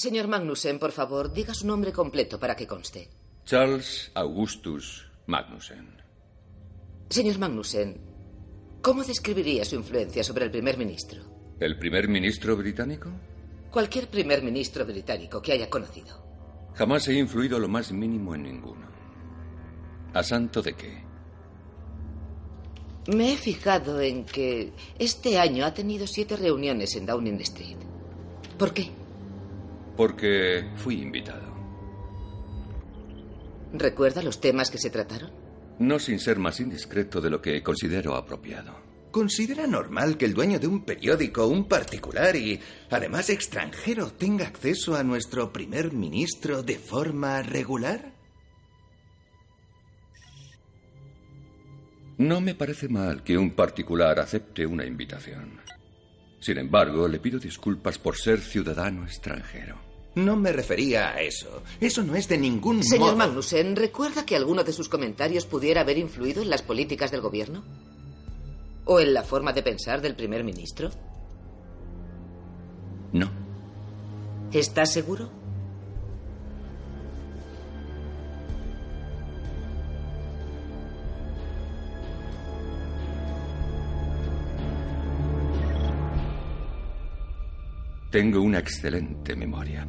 Señor Magnussen, por favor, diga su nombre completo para que conste. Charles Augustus Magnussen. Señor Magnussen, ¿cómo describiría su influencia sobre el primer ministro? ¿El primer ministro británico? Cualquier primer ministro británico que haya conocido. Jamás he influido lo más mínimo en ninguno. ¿A santo de qué? Me he fijado en que este año ha tenido siete reuniones en Downing Street. ¿Por qué? Porque fui invitado. ¿Recuerda los temas que se trataron? No sin ser más indiscreto de lo que considero apropiado. ¿Considera normal que el dueño de un periódico, un particular y además extranjero, tenga acceso a nuestro primer ministro de forma regular? No me parece mal que un particular acepte una invitación. Sin embargo, le pido disculpas por ser ciudadano extranjero. No me refería a eso. Eso no es de ningún Señor modo. Magnussen, ¿recuerda que alguno de sus comentarios pudiera haber influido en las políticas del gobierno? ¿O en la forma de pensar del primer ministro? No. ¿Está seguro? Tengo una excelente memoria.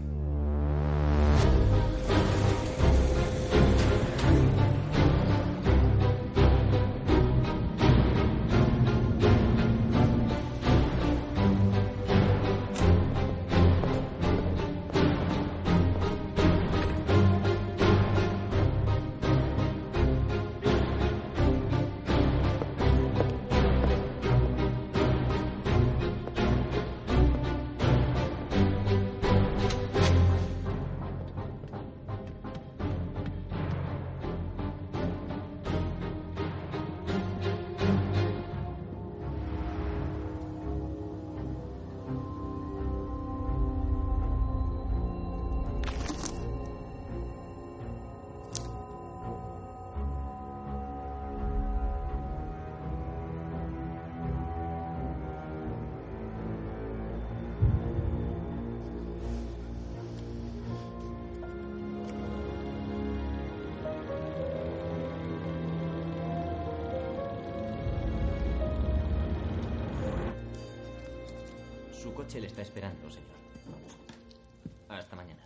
Está esperando, señor. Hasta mañana.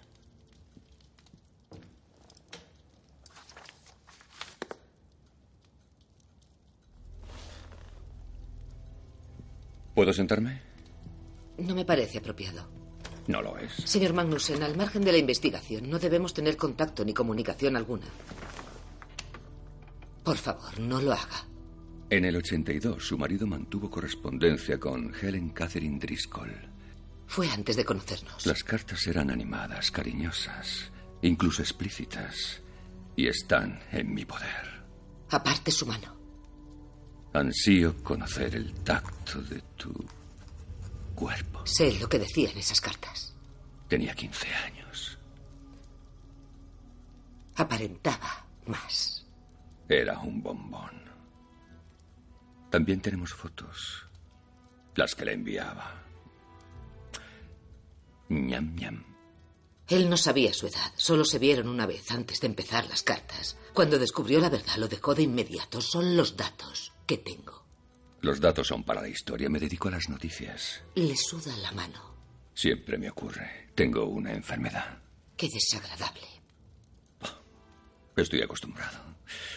¿Puedo sentarme? No me parece apropiado. No lo es. Señor Magnussen, al margen de la investigación, no debemos tener contacto ni comunicación alguna. Por favor, no lo haga. En el 82, su marido mantuvo correspondencia con Helen Catherine Driscoll. Fue antes de conocernos. Las cartas eran animadas, cariñosas, incluso explícitas, y están en mi poder. Aparte su mano. Ansío conocer el tacto de tu cuerpo. Sé lo que decían esas cartas. Tenía 15 años. Aparentaba más. Era un bombón. También tenemos fotos. Las que le enviaba. Ñam ñam. Él no sabía su edad. Solo se vieron una vez antes de empezar las cartas. Cuando descubrió la verdad, lo dejó de inmediato. Son los datos que tengo. Los datos son para la historia. Me dedico a las noticias. Le suda la mano. Siempre me ocurre. Tengo una enfermedad. Qué desagradable. Estoy acostumbrado.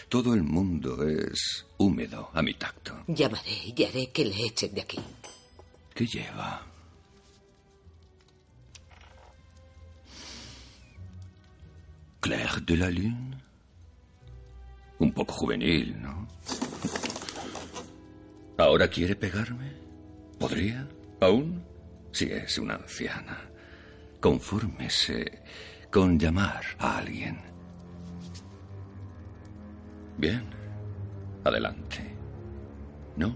Todo el mundo es húmedo a mi tacto. Llamaré y haré que le echen de aquí. ¿Qué lleva? Claire de la Lune. Un poco juvenil, ¿no? ¿Ahora quiere pegarme? ¿Podría? ¿Aún? Si es una anciana. Confórmese con llamar a alguien. Bien. Adelante. No,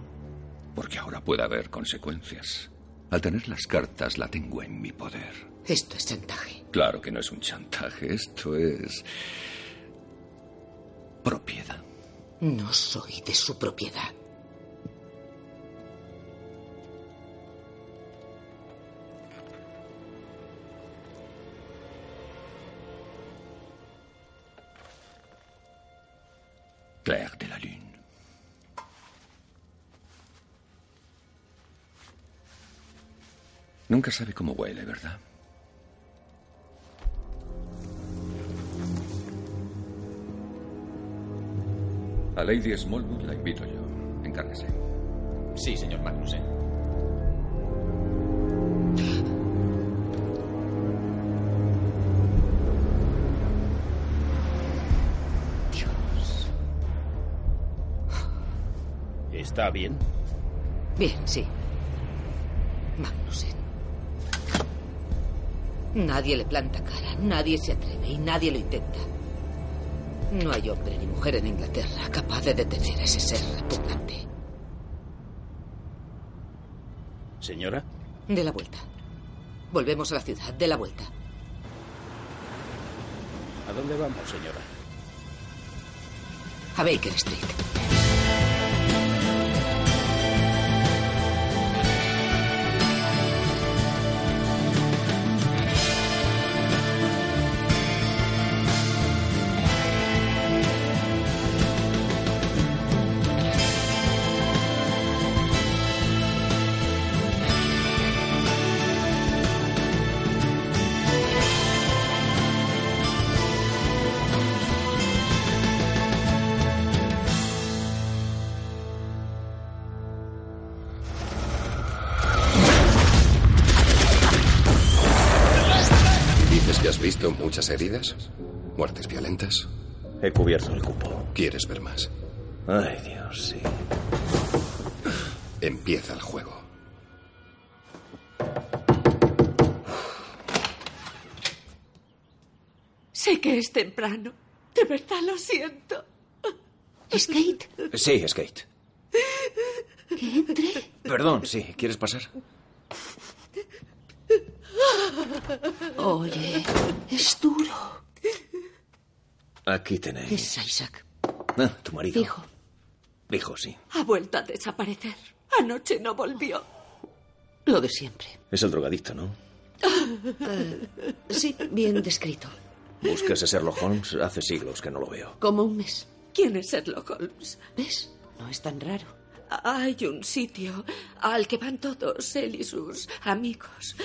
porque ahora puede haber consecuencias. Al tener las cartas la tengo en mi poder. Esto es chantaje. Claro que no es un chantaje, esto es propiedad. No soy de su propiedad. Clair de la lune. Nunca sabe cómo huele, ¿verdad? A Lady Smallwood la invito yo. Encárguese. Sí, señor Magnussen. Dios. ¿Está bien? Bien, sí. Magnussen. Nadie le planta cara, nadie se atreve y nadie lo intenta. No hay hombre ni mujer en Inglaterra capaz de detener a ese ser repugnante. Señora, De la vuelta. Volvemos a la ciudad, de la vuelta. ¿a dónde vamos, señora? A Baker Street. Muchas heridas? ¿Muertes violentas? He cubierto el cupo. ¿Quieres ver más? Ay, Dios, sí. Empieza el juego. Sé que es temprano. De verdad lo siento. ¿Skate? Sí, Skate. ¿Que entre? Perdón, sí. ¿Quieres pasar? Oye, es duro. Aquí tenéis. Es Isaac. Ah, tu marido. Hijo, Hijo, sí. ha vuelto a desaparecer. Anoche no volvió. Lo de siempre. Es el drogadicto, ¿no? Sí, bien descrito. Buscas a Sherlock Holmes. Hace siglos que no lo veo. Como un mes. ¿Quién es Sherlock Holmes? ¿Ves? No es tan raro. Hay un sitio al que van todos, él y sus amigos.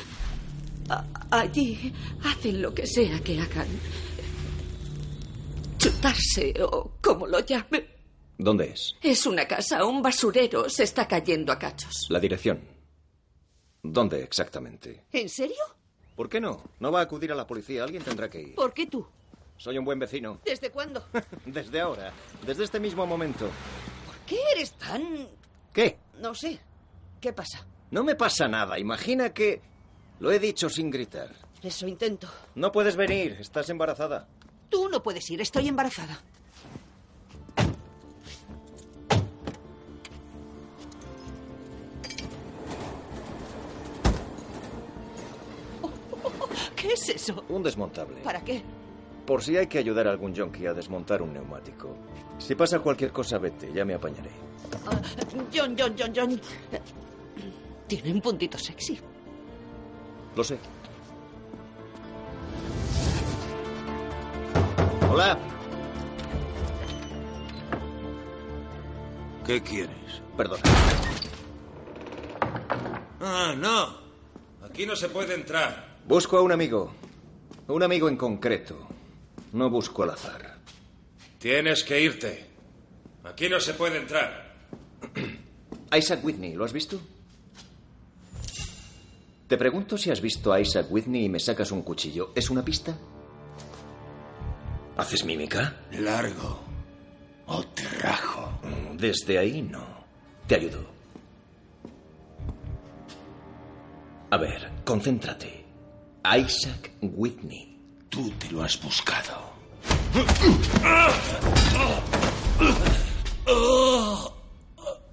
Allí hacen lo que sea que hagan. Chutarse o como lo llamen. ¿Dónde es? Es una casa, un basurero. Se está cayendo a cachos. La dirección. ¿Dónde exactamente? ¿En serio? ¿Por qué no? No va a acudir a la policía. Alguien tendrá que ir. ¿Por qué tú? Soy un buen vecino. ¿Desde cuándo? Desde ahora. Desde este mismo momento. ¿Por qué eres tan... ¿Qué? no sé. ¿Qué pasa? No me pasa nada. Imagina que... Lo he dicho sin gritar. Eso intento. No puedes venir. Estás embarazada. Tú no puedes ir, estoy embarazada. ¿Qué es eso? Un desmontable. ¿Para qué? Por si hay que ayudar a algún yonki a desmontar un neumático. Si pasa cualquier cosa, vete. Ya me apañaré. Ah, John, John, John, John. Tiene un puntito sexy. Lo sé. Hola. ¿Qué quieres? Perdona. Ah, no. Aquí no se puede entrar. Busco a un amigo. Un amigo en concreto. No busco al azar. Tienes que irte. Aquí no se puede entrar. Isaac Whitney, ¿lo has visto? Te pregunto si has visto a Isaac Whitney y me sacas un cuchillo. ¿Es una pista? ¿Haces mímica? Largo. O te rajo. Desde ahí no. Te ayudo. A ver, concéntrate. Isaac Whitney. Tú te lo has buscado.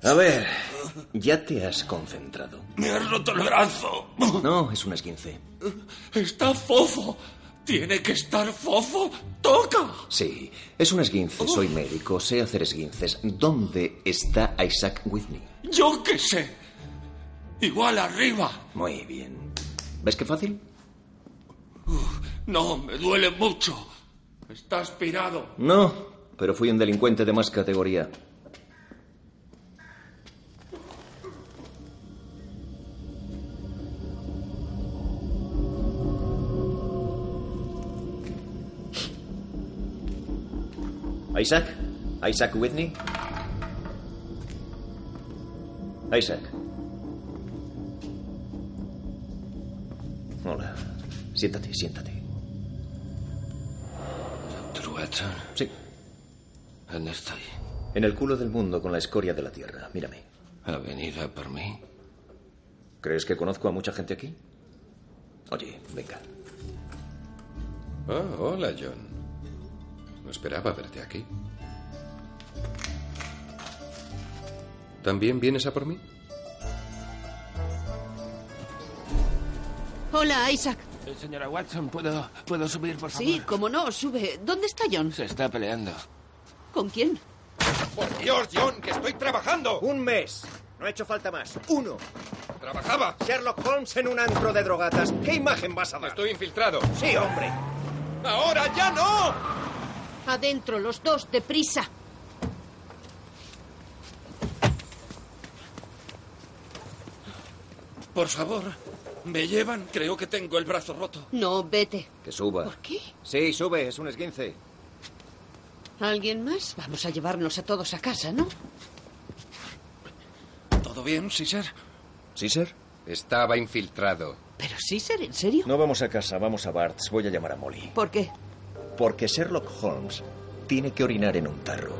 A ver, ya te has concentrado. Me has roto el brazo. No, es un esguince. Está fofo. Tiene que estar fofo. Toca. Sí, es un esguince. Soy médico, sé hacer esguinces. ¿Dónde está Isaac Whitney? Yo qué sé. Igual arriba. Muy bien. ¿Ves qué fácil? No, me duele mucho. Está aspirado. No, pero fui un delincuente de más categoría. Isaac? Isaac Whitney? Isaac. Hola. Siéntate, siéntate. Doctor Watson, Sí, ¿dónde estoy? en el culo del mundo con la escoria de la Tierra. Mírame. ¿Ha venido a por mí? ¿Crees que conozco a mucha gente aquí? Oye, venga. Oh, hola, John. No esperaba verte aquí. ¿También vienes a por mí? Hola, Isaac. Eh, Señora Watson, ¿puedo, ¿puedo subir, por favor? Sí, cómo no, sube. ¿Dónde está John? Se está peleando. ¿Con quién? ¡Por Dios, John, que estoy trabajando! Un mes. No ha hecho falta más. Uno. ¡Trabajaba! Sherlock Holmes en un antro de drogatas. ¿Qué imagen vas a dar? Estoy infiltrado. Sí, hombre. ¡Ahora ya no! Adentro, los dos, deprisa. Por favor, ¿me llevan? Creo que tengo el brazo roto. No, vete. Que suba. ¿Por qué? Sí, sube, es un esguince. ¿Alguien más? Vamos a llevarnos a todos a casa, ¿no? ¿Todo bien, Caesar? ¿Sí, sir? Estaba infiltrado. Pero sí, ser en serio. No vamos a casa, vamos a Bart's. Voy a llamar a Molly. ¿Por qué? Porque Sherlock Holmes tiene que orinar en un tarro.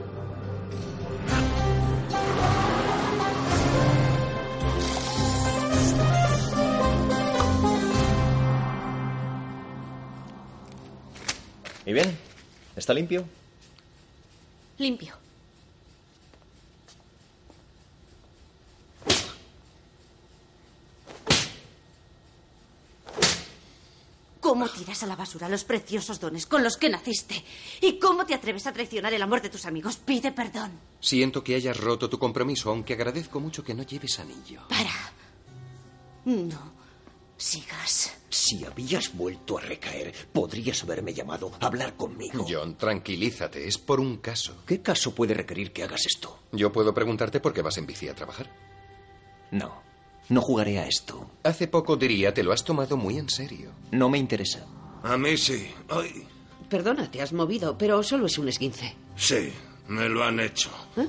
¿Y bien? ¿Está limpio? Limpio. ¿Cómo tiras a la basura los preciosos dones con los que naciste? ¿Y cómo te atreves a traicionar el amor de tus amigos? Pide perdón. Siento que hayas roto tu compromiso, aunque agradezco mucho que no lleves anillo. Para. No. Sigas. Si habías vuelto a recaer, podrías haberme llamado a hablar conmigo. John, tranquilízate, es por un caso. ¿Qué caso puede requerir que hagas esto? Yo puedo preguntarte por qué vas en bici a trabajar. No, no jugaré a esto. Hace poco diría, te lo has tomado muy en serio. No me interesa. A mí sí. Ay, Perdona, te has movido, pero solo es un esguince. sí, me lo han hecho. ¿Eh?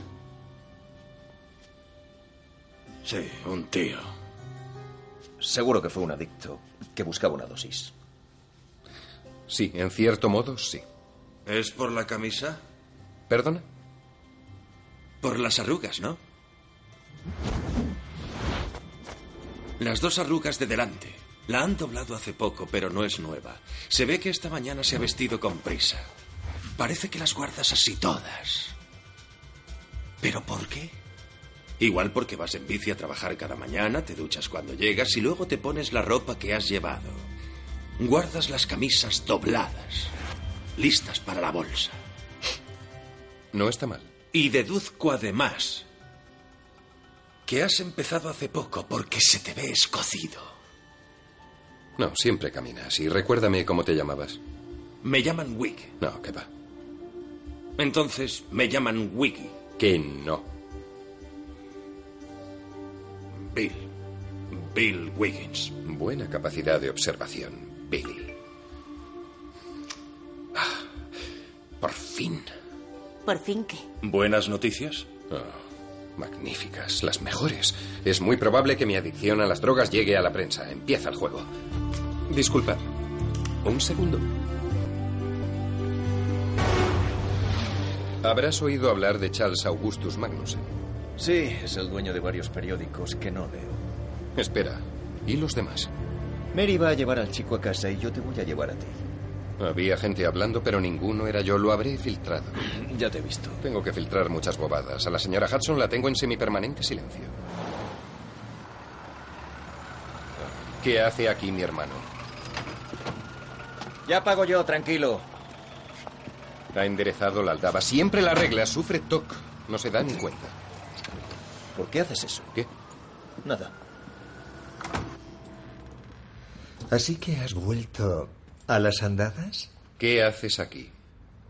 Sí, un tío. Seguro que fue un adicto que buscaba una dosis. Sí, en cierto modo, sí. ¿Es por la camisa? ¿Perdona? Por las arrugas, ¿no? Las dos arrugas de delante. La han doblado hace poco, pero no es nueva. Se ve que esta mañana se ha vestido con prisa. Parece que las guardas así todas. ¿Pero por qué? Igual porque vas en bici a trabajar cada mañana, te duchas cuando llegas y luego te pones la ropa que has llevado. Guardas las camisas dobladas, listas para la bolsa. No está mal. Y deduzco además que has empezado hace poco porque se te ve escocido. No, siempre caminas. Y recuérdame cómo te llamabas. Me llaman Wig. No, que va. Entonces me llaman Wiggy. Que no. Bill. Bill Wiggins. Buena capacidad de observación, Bill. Ah, por fin. ¿Por fin qué? ¿Buenas noticias? Oh, magníficas, las mejores. Es muy probable que mi adicción a las drogas llegue a la prensa. Empieza el juego. Disculpad. Un segundo. Habrás oído hablar de Charles Augustus Magnussen. Sí, es el dueño de varios periódicos que no leo. Espera, ¿y los demás? Mary va a llevar al chico a casa y yo te voy a llevar a ti. Había gente hablando, pero ninguno era yo. Lo habré filtrado. Ya te he visto. Tengo que filtrar muchas bobadas. A la señora Hudson la tengo en semipermanente silencio. ¿Qué hace aquí mi hermano? Ya pago yo, tranquilo. Ha enderezado la aldaba. Siempre la regla. Sufre TOC. No se da ni cuenta. ¿Por qué haces eso? ¿Qué? Nada. Así que has vuelto a las andadas. ¿Qué haces aquí?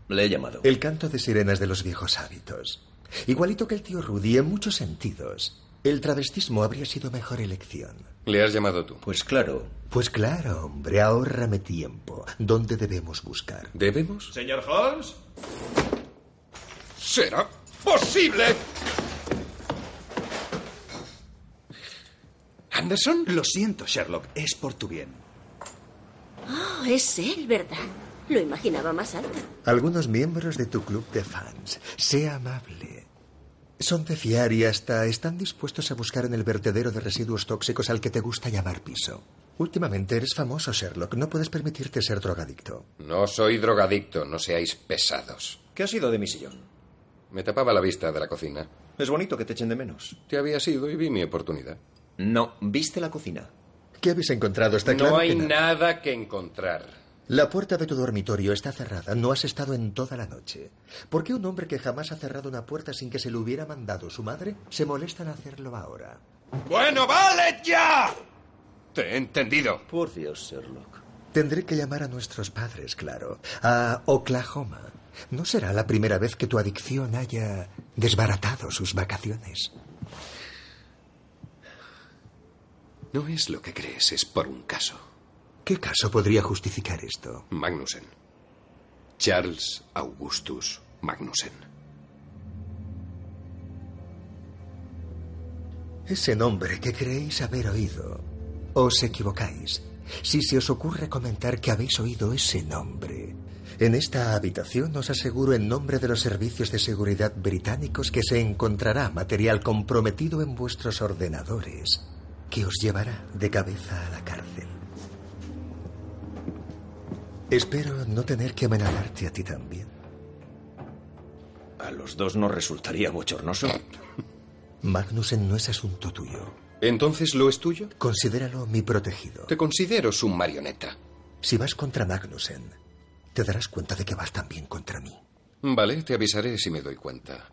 Le he llamado. El canto de sirenas de los viejos hábitos. Igualito que el tío Rudy en muchos sentidos. El travestismo habría sido mejor elección. ¿Le has llamado tú? Pues claro. Pues claro, hombre, ahórrame tiempo. ¿Dónde debemos buscar? ¿Debemos? Señor Holmes. ¿Será posible? ¿Anderson? Lo siento, Sherlock. Es por tu bien. Oh, es él, ¿verdad? Lo imaginaba más alto. Algunos miembros de tu club de fans. Sea amable. Son de fiar y hasta están dispuestos a buscar en el vertedero de residuos tóxicos al que te gusta llamar piso. Últimamente eres famoso, Sherlock. No puedes permitirte ser drogadicto. No soy drogadicto, no seáis pesados. ¿Qué ha sido de mi sillón? Me tapaba la vista de la cocina. Es bonito que te echen de menos. Te había sido y vi mi oportunidad. No, viste la cocina. ¿Qué habéis encontrado? Está no claro hay que nada. nada que encontrar. La puerta de tu dormitorio está cerrada. No has estado en toda la noche. ¿Por qué un hombre que jamás ha cerrado una puerta sin que se le hubiera mandado su madre se molesta en hacerlo ahora? Bueno, vale ya. Te he entendido. Por Dios, Sherlock. Tendré que llamar a nuestros padres, claro. A Oklahoma. No será la primera vez que tu adicción haya desbaratado sus vacaciones. No es lo que crees, es por un caso. ¿Qué caso podría justificar esto? Magnussen. Charles Augustus Magnussen. Ese nombre que creéis haber oído. Os equivocáis. Si se os ocurre comentar que habéis oído ese nombre. En esta habitación os aseguro en nombre de los servicios de seguridad británicos que se encontrará material comprometido en vuestros ordenadores que os llevará de cabeza a la cárcel. Espero no tener que amenazarte a ti también. A los dos nos resultaría bochornoso. Magnussen no es asunto tuyo. ¿Entonces lo es tuyo? Considéralo mi protegido. Te considero su marioneta. Si vas contra Magnussen, te darás cuenta de que vas también contra mí. Vale, te avisaré si me doy cuenta.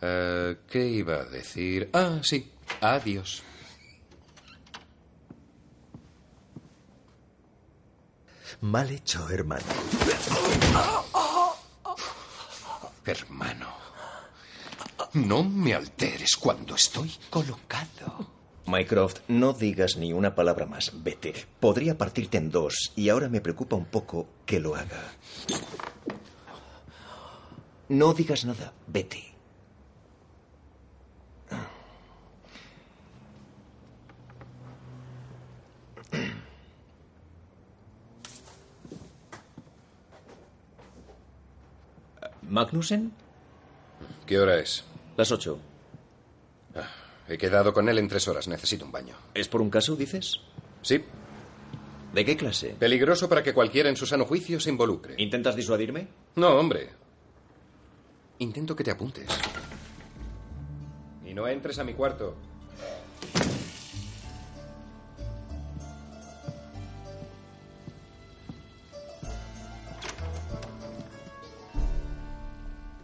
Eh, ¿Qué iba a decir? Ah, sí. Adiós. Mal hecho, hermano. Hermano, no me alteres cuando estoy colocado. Mycroft, no digas ni una palabra más. Vete. Podría partirte en dos y ahora me preocupa un poco que lo haga. No digas nada. Vete. ¿Magnussen? ¿Qué hora es? Las ocho. Ah, he quedado con él en tres horas. Necesito un baño. ¿Es por un caso, dices? Sí. ¿De qué clase? Peligroso para que cualquiera en su sano juicio se involucre. ¿Intentas disuadirme? No, hombre. Intento que te apuntes. Y no entres a mi cuarto.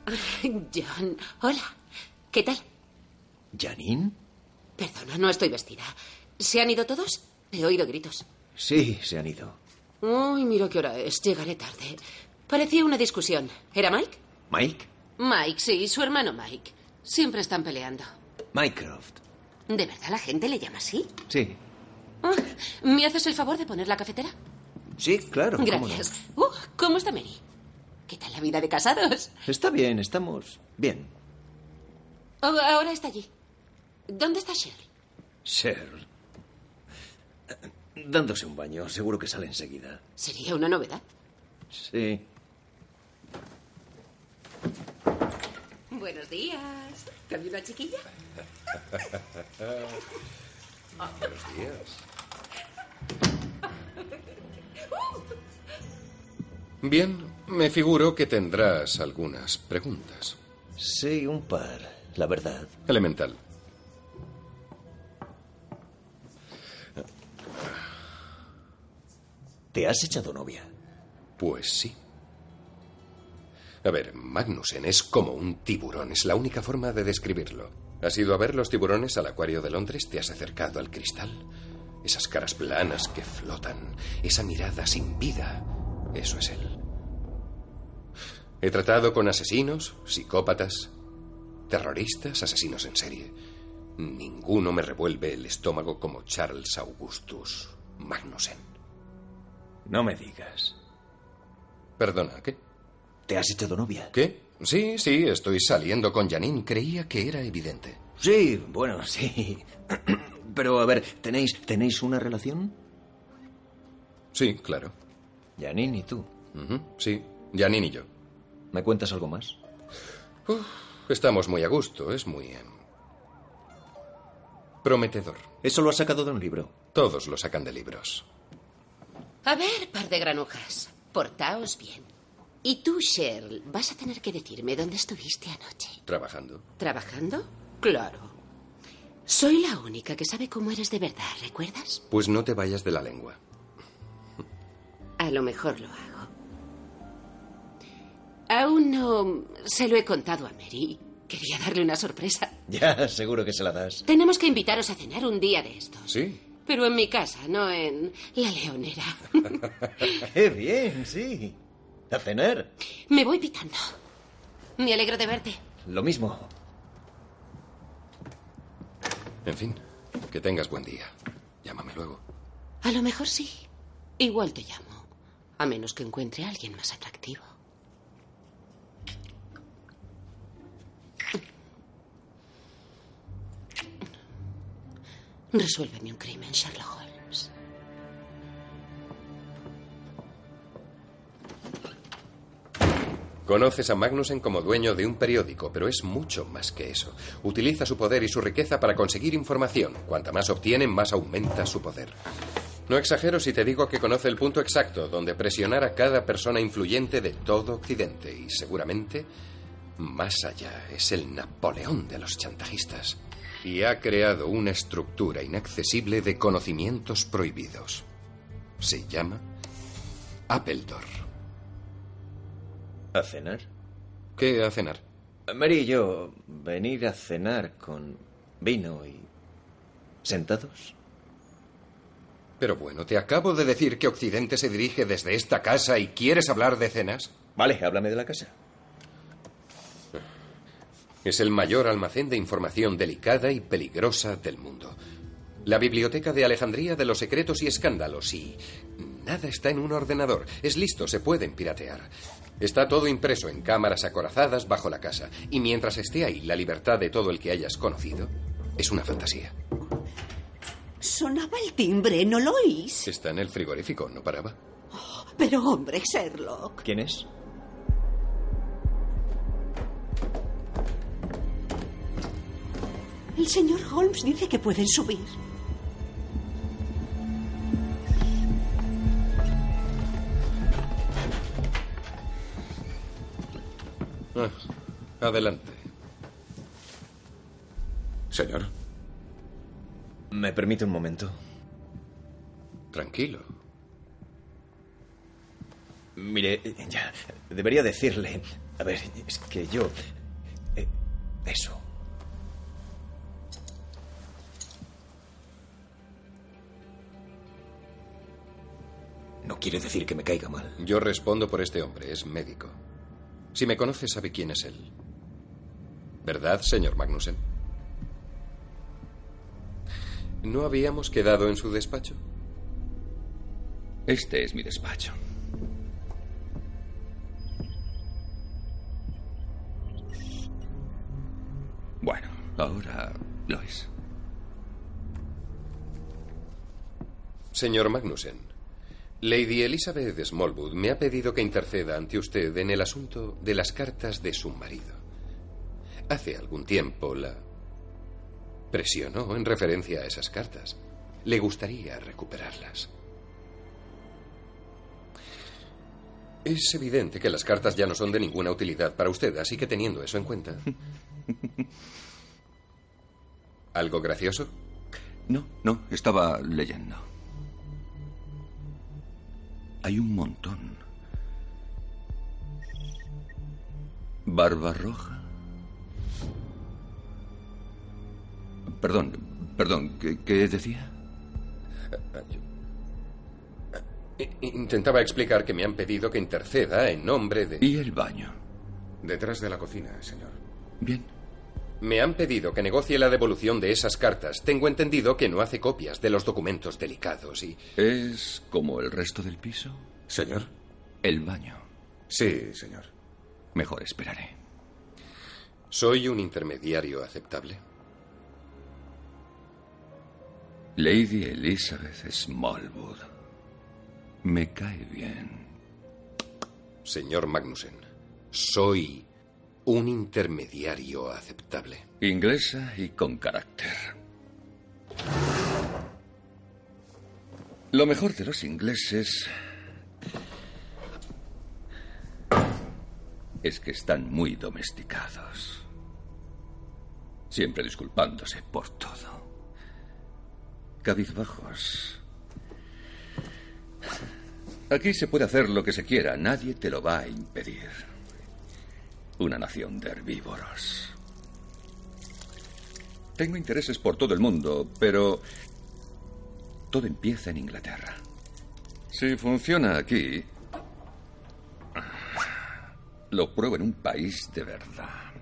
John, hola. ¿Qué tal? ¿Janine? Perdona, no estoy vestida. ¿Se han ido todos? He oído gritos. Sí, se han ido. Uy, mira qué hora es. Llegaré tarde. Parecía una discusión. ¿Era Mike? ¿Mike? Mike, sí, su hermano Mike. Siempre están peleando. Mycroft. ¿De verdad la gente le llama así? Sí. Ah, ¿Me haces el favor de poner la cafetera? Sí, claro. ¿cómo no? Gracias. Uh, ¿Cómo está Mary? ¿Qué tal la vida de casados? Está bien, estamos bien. Oh, ahora está allí. ¿Dónde está Shirley? Cheryl. Dándose un baño, seguro que sale enseguida. Sería una novedad. Sí. Buenos días. ¿Cambio una chiquilla? Buenos días. Bien, me figuro que tendrás algunas preguntas. Sí, un par, la verdad. Elemental. ¿Te has echado novia? Pues sí. A ver, Magnussen es como un tiburón, es la única forma de describirlo. ¿Has ido a ver los tiburones al acuario de Londres? ¿Te has acercado al cristal? Esas caras planas que flotan, esa mirada sin vida, eso es él. He tratado con asesinos, psicópatas, terroristas, asesinos en serie. Ninguno me revuelve el estómago como Charles Augustus Magnussen. No me digas. Perdona, ¿qué? ¿Te has echado novia? ¿Qué? Sí, sí, estoy saliendo con Janine. Creía que era evidente. Sí, bueno, sí. Pero a ver, ¿tenéis, ¿tenéis una relación? Sí, claro. Janine y tú. Sí, Janine y yo. ¿Me cuentas algo más? Uf, estamos muy a gusto, es muy... em, prometedor. Eso lo has sacado de un libro. Todos lo sacan de libros. A ver, par de granujas, portaos bien. Y tú, Cheryl, vas a tener que decirme dónde estuviste anoche. Trabajando. ¿Trabajando? Claro. Soy la única que sabe cómo eres de verdad, ¿recuerdas? Pues no te vayas de la lengua. A lo mejor lo hago. Aún no se lo he contado a Mary. Quería darle una sorpresa. Ya, seguro que se la das. Tenemos que invitaros a cenar un día de estos. Sí. Pero en mi casa, no en la leonera. ¡Qué bien, sí! A cenar. Me voy pitando. Me alegro de verte. Lo mismo. En fin, que tengas buen día. Llámame luego. A lo mejor sí. Igual te llamo. A menos que encuentre a alguien más atractivo. Resuélveme un crimen, Sherlock Holmes. Conoces a Magnussen como dueño de un periódico, pero es mucho más que eso. Utiliza su poder y su riqueza para conseguir información. Cuanta más obtiene, más aumenta su poder. No exagero si te digo que conoce el punto exacto donde presionar a cada persona influyente de todo Occidente y seguramente más allá es el Napoleón de los chantajistas. Y ha creado una estructura inaccesible de conocimientos prohibidos. Se llama Appledor. ¿A cenar? ¿Qué a cenar? Mary y yo, venir a cenar con vino y... ¿Sentados? Pero bueno, te acabo de decir que Occidente se dirige desde esta casa y quieres hablar de cenas. Vale, háblame de la casa. Es el mayor almacén de información delicada y peligrosa del mundo. La biblioteca de Alejandría de los secretos y escándalos y nada está en un ordenador. Es listo, se pueden piratear. Está todo impreso en cámaras acorazadas bajo la casa. Y mientras esté ahí la libertad de todo el que hayas conocido, es una fantasía. Sonaba el timbre, ¿no lo oís? Está en el frigorífico, no paraba. Pero hombre, Sherlock. ¿Quién es? El señor Holmes dice que pueden subir. Ah, adelante. Señor. ¿Me permite un momento? Tranquilo. Mire, ya, debería decirle... A ver, es que yo... eh, eso. No quiere decir que me caiga mal. Yo respondo por este hombre, es médico. Si me conoce, sabe quién es él. ¿Verdad, señor Magnussen? ¿No habíamos quedado en su despacho? Este es mi despacho. Bueno, ahora lo es. Señor Magnussen, Lady Elizabeth de Smallwood me ha pedido que interceda ante usted en el asunto de las cartas de su marido. Hace algún tiempo la presionó en referencia a esas cartas. Le gustaría recuperarlas. Es evidente que las cartas ya no son de ninguna utilidad para usted, así que teniendo eso en cuenta. ¿Algo gracioso? No, no, estaba leyendo. Hay un montón. Barba roja. Perdón, perdón, ¿qué, qué decía? I- Intentaba explicar que me han pedido que interceda en nombre de... ¿Y el baño? Detrás de la cocina, señor. Bien. Me han pedido que negocie la devolución de esas cartas. Tengo entendido que no hace copias de los documentos delicados y... ¿Es como el resto del piso? Señor. El baño. Sí, señor. Mejor esperaré. ¿Soy un intermediario aceptable? Lady Elizabeth Smallwood. Me cae bien. Señor Magnussen, soy un intermediario aceptable. Inglesa y con carácter. Lo mejor de los ingleses es que están muy domesticados. Siempre disculpándose por todo. Cabizbajos. Aquí se puede hacer lo que se quiera, nadie te lo va a impedir. Una nación de herbívoros. Tengo intereses por todo el mundo, pero todo empieza en Inglaterra. Si funciona aquí, lo pruebo en un país de verdad.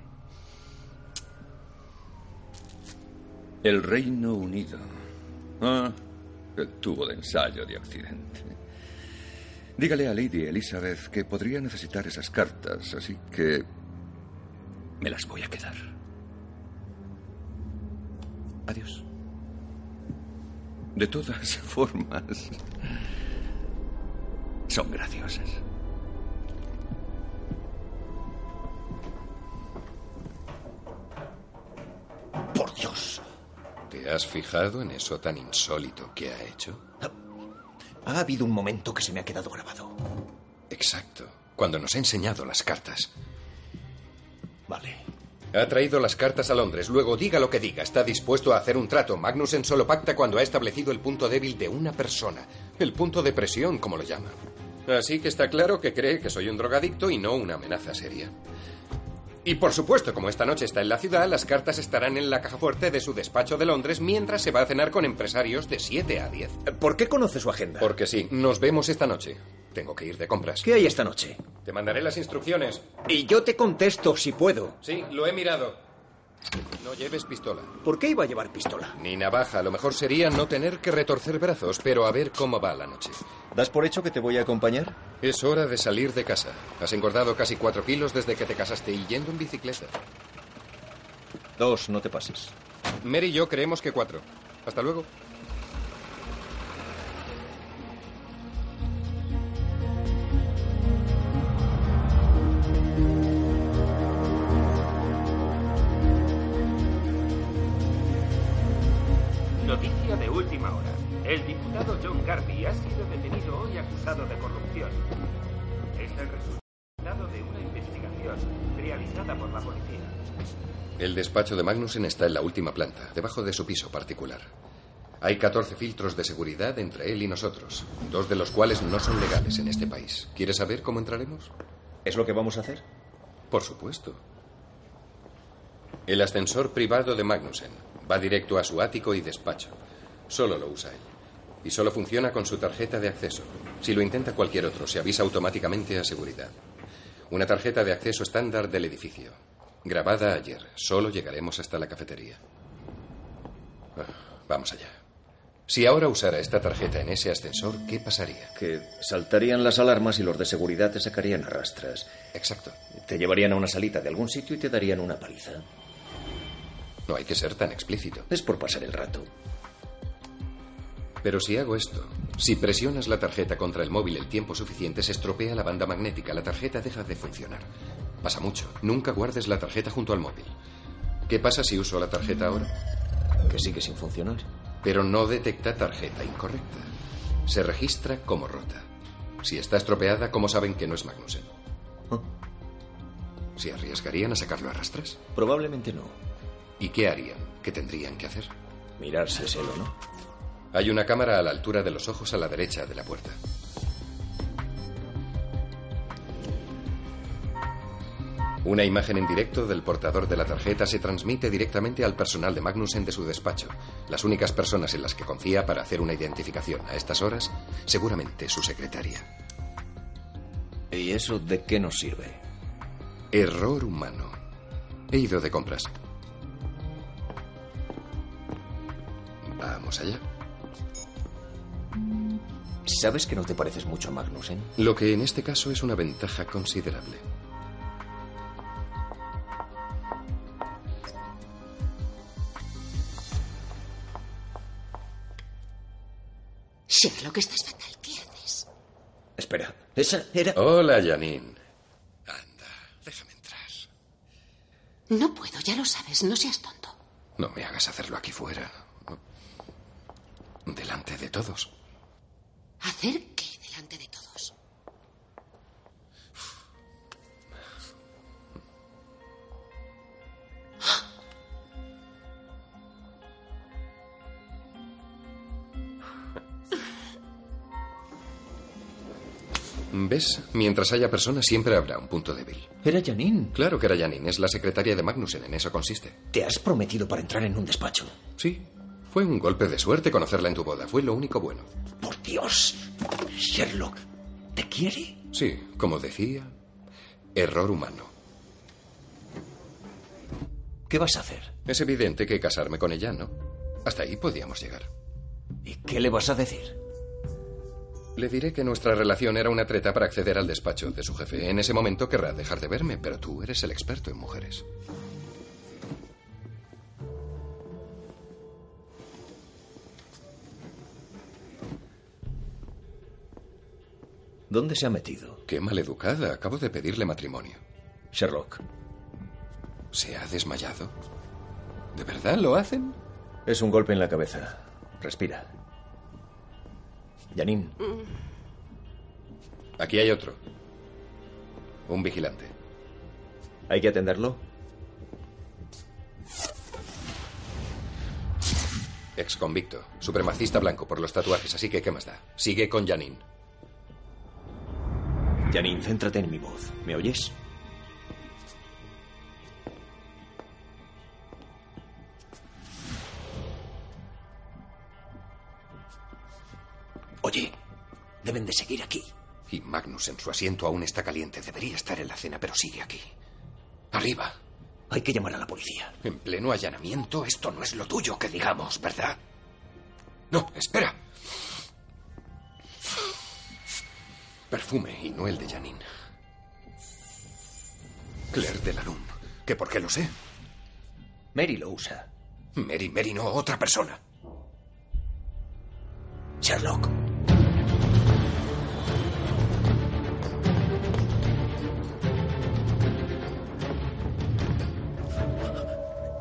El Reino Unido. Ah, el tubo de ensayo de Occidente. Dígale a Lady Elizabeth que podría necesitar esas cartas, así que me las voy a quedar. Adiós. De todas formas, son graciosas. Por Dios. ¿Te has fijado en eso tan insólito que ha hecho? Ha habido un momento que se me ha quedado grabado. Exacto. Cuando nos ha enseñado las cartas. Vale. Ha traído las cartas a Londres. Luego, diga lo que diga, está dispuesto a hacer un trato. Magnussen solo pacta cuando ha establecido el punto débil de una persona. El punto de presión, como lo llama. Así que está claro que cree que soy un drogadicto y no una amenaza seria. Y por supuesto, como esta noche está en la ciudad, las cartas estarán en la caja fuerte de su despacho de Londres mientras se va a cenar con empresarios de 7 a 10. ¿Por qué conoce su agenda? Porque sí, nos vemos esta noche. Tengo que ir de compras. ¿Qué hay esta noche? Te mandaré las instrucciones. Y yo te contesto si puedo. Sí, lo he mirado. No lleves pistola. ¿Por qué iba a llevar pistola? Ni navaja. Lo mejor sería no tener que retorcer brazos, pero a ver cómo va la noche. ¿Das por hecho que te voy a acompañar? Es hora de salir de casa. Has engordado casi cuatro kilos desde que te casaste y yendo en bicicleta. Dos, no te pases. Mary y yo creemos que cuatro. Hasta luego. Acusado de corrupción. Es el resultado de una investigación realizada por la policía. El despacho de Magnussen está en la última planta, debajo de su piso particular. Hay 14 filtros de seguridad entre él y nosotros, dos de los cuales no son legales en este país. ¿Quieres saber cómo entraremos? ¿Es lo que vamos a hacer? Por supuesto. El ascensor privado de Magnussen va directo a su ático y despacho. Solo lo usa él. Y solo funciona con su tarjeta de acceso. Si lo intenta cualquier otro, se avisa automáticamente a seguridad. Una tarjeta de acceso estándar del edificio. Grabada ayer. Solo llegaremos hasta la cafetería. Ah, vamos allá. Si ahora usara esta tarjeta en ese ascensor, ¿qué pasaría? Que saltarían las alarmas y los de seguridad te sacarían a rastras. Exacto. Te llevarían a una salita de algún sitio y te darían una paliza. No hay que ser tan explícito. Es por pasar el rato. Pero si hago esto, si presionas la tarjeta contra el móvil el tiempo suficiente, se estropea la banda magnética. La tarjeta deja de funcionar. Pasa mucho. Nunca guardes la tarjeta junto al móvil. ¿Qué pasa si uso la tarjeta ahora? Que sigue sin funcionar. Pero no detecta tarjeta incorrecta. Se registra como rota. Si está estropeada, ¿cómo saben que no es Magnussen? ¿Se arriesgarían a sacarlo a rastras? Probablemente no. ¿Y qué harían? ¿Qué tendrían que hacer? Mirar si es él o no. Hay una cámara a la altura de los ojos a la derecha de la puerta. Una imagen en directo del portador de la tarjeta se transmite directamente al personal de Magnussen de su despacho, las únicas personas en las que confía para hacer una identificación a estas horas, seguramente su secretaria. ¿Y eso de qué nos sirve? Error humano. He ido de compras. Vamos allá. ¿Sabes que no te pareces mucho a Magnussen? Lo que en este caso es una ventaja considerable. Sherlock, estás fatal. ¿Qué haces? Espera, esa era... Hola, Janine. No puedo, ya lo sabes. No seas tonto. No me hagas hacerlo aquí fuera. Delante de todos. ¿Hacer qué delante de todos? ¿Ves? Mientras haya personas siempre habrá un punto débil. Era Janine. Claro que era Janine. Es la secretaria de Magnussen. En eso consiste. Te has prometido para entrar en un despacho. Sí. Fue un golpe de suerte conocerla en tu boda. Fue lo único bueno. Por Dios. Sherlock, ¿te quiere? Sí, como decía, error humano. ¿Qué vas a hacer? Es evidente que casarme con ella, ¿no? Hasta ahí podíamos llegar. ¿Y qué le vas a decir? Le diré que nuestra relación era una treta para acceder al despacho de su jefe. En ese momento querrá dejar de verme, pero tú eres el experto en mujeres. ¿Dónde se ha metido? Qué maleducada. Acabo de pedirle matrimonio. Sherlock. ¿Se ha desmayado? ¿De verdad lo hacen? Es un golpe en la cabeza. Respira. Janine. Aquí hay otro. Un vigilante. ¿Hay que atenderlo? Ex convicto. Supremacista blanco por los tatuajes, así que ¿qué más da? Sigue con Janine. Janine, céntrate en mi voz. ¿Me oyes? Oye, deben de seguir aquí. Y Magnus en su asiento aún está caliente. Debería estar en la cena, pero sigue aquí. Arriba. Hay que llamar a la policía. En pleno allanamiento, esto no es lo tuyo, que digamos, ¿verdad? No, espera. Perfume y no el de Janine. Claire de la Lune. ¿Que por qué lo sé? Mary lo usa. Mary, Mary, no, otra persona. Sherlock.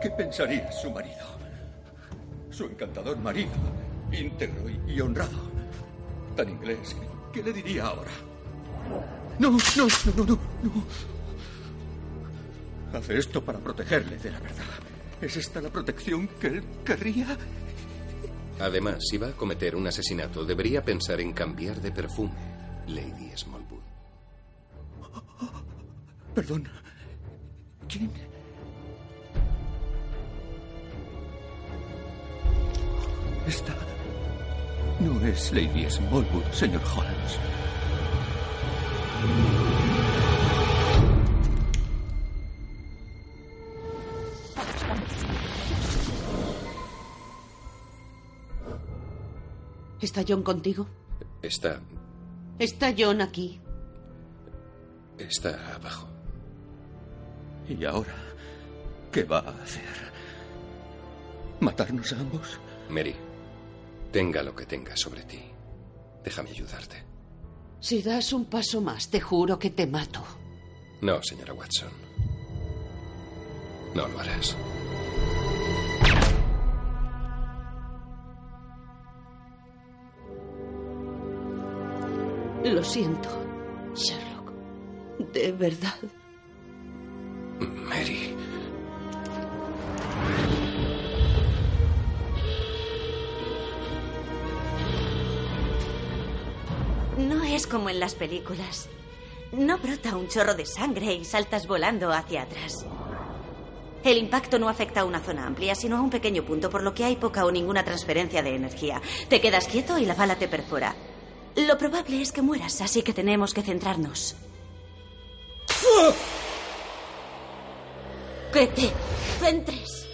¿Qué pensaría su marido? Su encantador marido, íntegro y, honrado. Tan inglés. ¿Qué, qué le diría ahora? No, no, no, no, no, no. Hace esto para protegerle de la verdad. ¿Es esta la protección que él querría? Además, si va a cometer un asesinato, debería pensar en cambiar de perfume, Lady Smallwood. Perdón. ¿Quién? Esta no es Lady Smallwood, señor Holmes. ¿Está John contigo? Está. Está John aquí. Está abajo. ¿Y ahora qué va a hacer? ¿Matarnos a ambos? Mary, tenga lo que tenga sobre ti. Déjame ayudarte. Si das un paso más, te juro que te mato. No, señora Watson. No lo harás. Lo siento, Sherlock. De verdad. Mary. Es como en las películas. No brota un chorro de sangre y saltas volando hacia atrás. El impacto no afecta a una zona amplia, sino a un pequeño punto, por lo que hay poca o ninguna transferencia de energía. Te quedas quieto y la bala te perfora. Lo probable es que mueras, así que tenemos que centrarnos. Que te centres.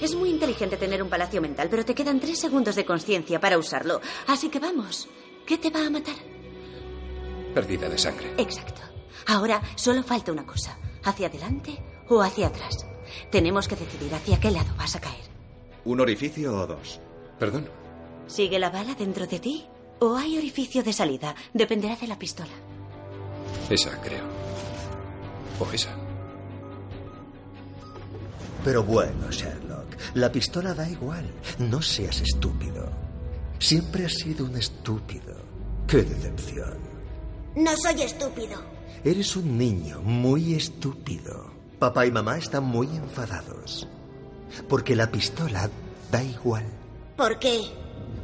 Es muy inteligente tener un palacio mental, pero te quedan tres segundos de conciencia para usarlo. Así que vamos. ¿Qué te va a matar? Pérdida de sangre. Exacto. Ahora solo falta una cosa. ¿Hacia adelante o hacia atrás? Tenemos que decidir hacia qué lado vas a caer. ¿Un orificio o dos? Perdón. ¿Sigue la bala dentro de ti? ¿O hay orificio de salida? Dependerá de la pistola. Esa, creo. O esa. Pero bueno, Sherlock, la pistola da igual. No seas estúpido. Siempre has sido un estúpido. ¡Qué decepción! No soy estúpido. Eres un niño muy estúpido. Papá y mamá están muy enfadados. Porque la pistola da igual. ¿Por qué?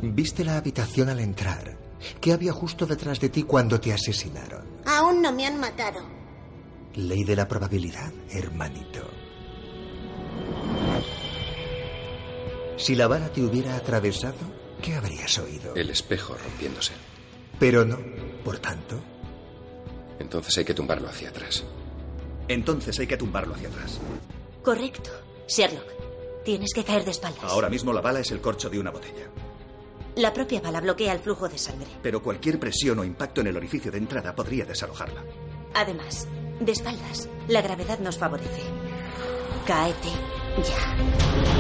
Viste la habitación al entrar. ¿Qué había justo detrás de ti cuando te asesinaron? Aún no me han matado. Ley de la probabilidad, hermanito. Si la bala te hubiera atravesado, ¿qué habrías oído? El espejo rompiéndose. Pero no, por tanto. Entonces hay que tumbarlo hacia atrás. Entonces hay que tumbarlo hacia atrás. Correcto. Sherlock, tienes que caer de espaldas. Ahora mismo la bala es el corcho de una botella. La propia bala bloquea el flujo de sangre. Pero cualquier presión o impacto en el orificio de entrada podría desalojarla. Además, de espaldas, la gravedad nos favorece. Cáete ya.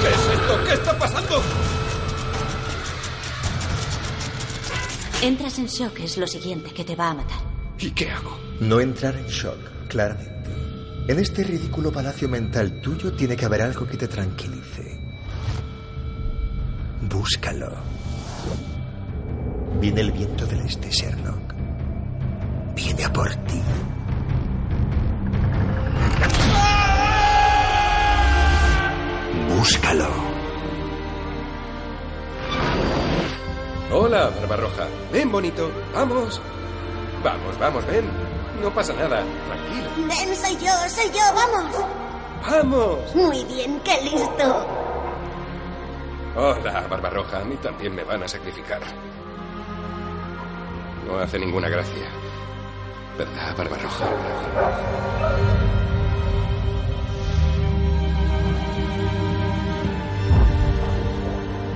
¿Qué es esto? ¿Qué está pasando? Entras en shock es lo siguiente que te va a matar. ¿Y qué hago? No entrar en shock, claramente. En este ridículo palacio mental tuyo tiene que haber algo que te tranquilice. Búscalo. Viene el viento del este, Sherlock. Viene a por ti. Búscalo. Hola, Barbarroja. Ven, bonito. Vamos. Vamos, vamos, ven. No pasa nada. Tranquilo. Ven, soy yo, soy yo, vamos. ¡Vamos! Muy bien, qué listo. Hola, Barbarroja. A mí también me van a sacrificar. No hace ninguna gracia. ¿Verdad, Barbarroja?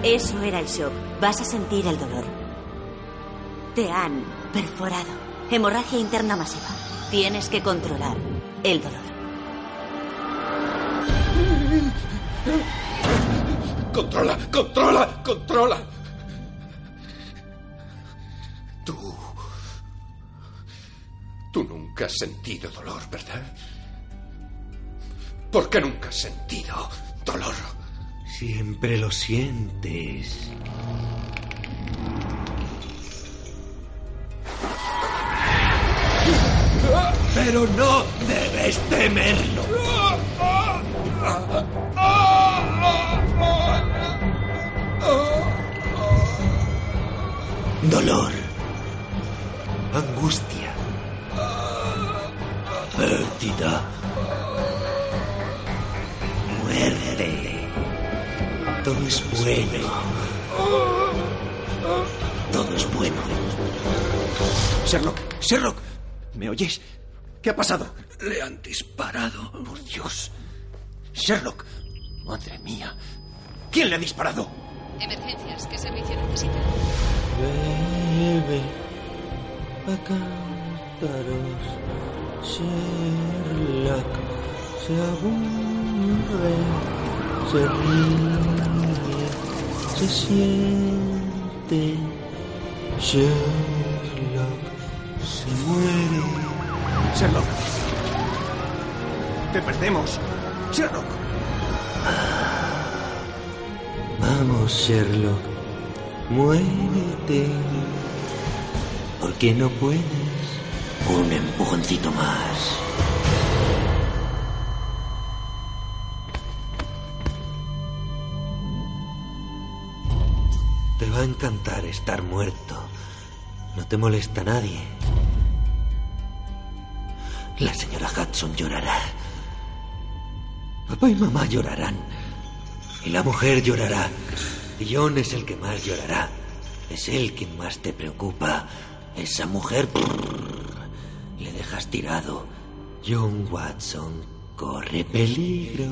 Eso era el shock. Vas a sentir el dolor. Te han perforado. Hemorragia interna masiva. Tienes que controlar el dolor. Controla, controla, controla. Tú. Tú nunca has sentido dolor, ¿verdad? ¿Por qué nunca has sentido dolor? Siempre lo sientes. Pero no debes temerlo. Dolor. Angustia. Pérdida. Muerte. Todo es bueno. Todo es bueno. Sherlock, Sherlock, ¿me oyes? ¿Qué ha pasado? Le han disparado. Por Dios. Sherlock. Madre mía. ¿Quién le ha disparado? Emergencias, ¿qué servicio necesita? Bebe a cantaros. Sherlock se aburre, se ríe, se siente. Sherlock se muere. Sherlock. Te perdemos. Sherlock. Vamos, Sherlock. Muévete. ¿Por qué no puedes? Un empujoncito más. Te va a encantar estar muerto. No te molesta nadie. La señora Hudson llorará. Papá y mamá llorarán. Y la mujer llorará. Y John es el que más llorará. Es él quien más te preocupa. Esa mujer... Le dejas tirado. John Watson corre peligro.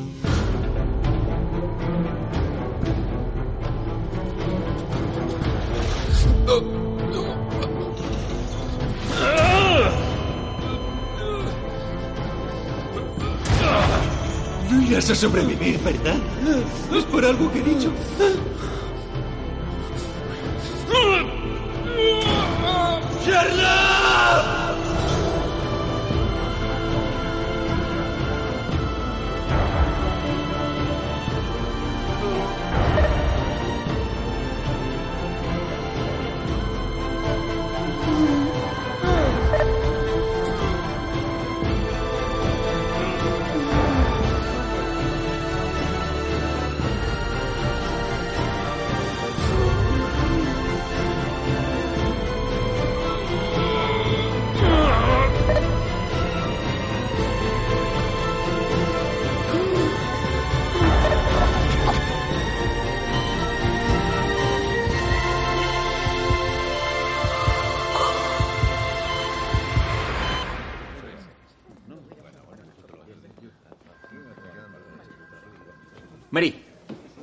No irás a sobrevivir, ¿verdad? Es por algo que he dicho.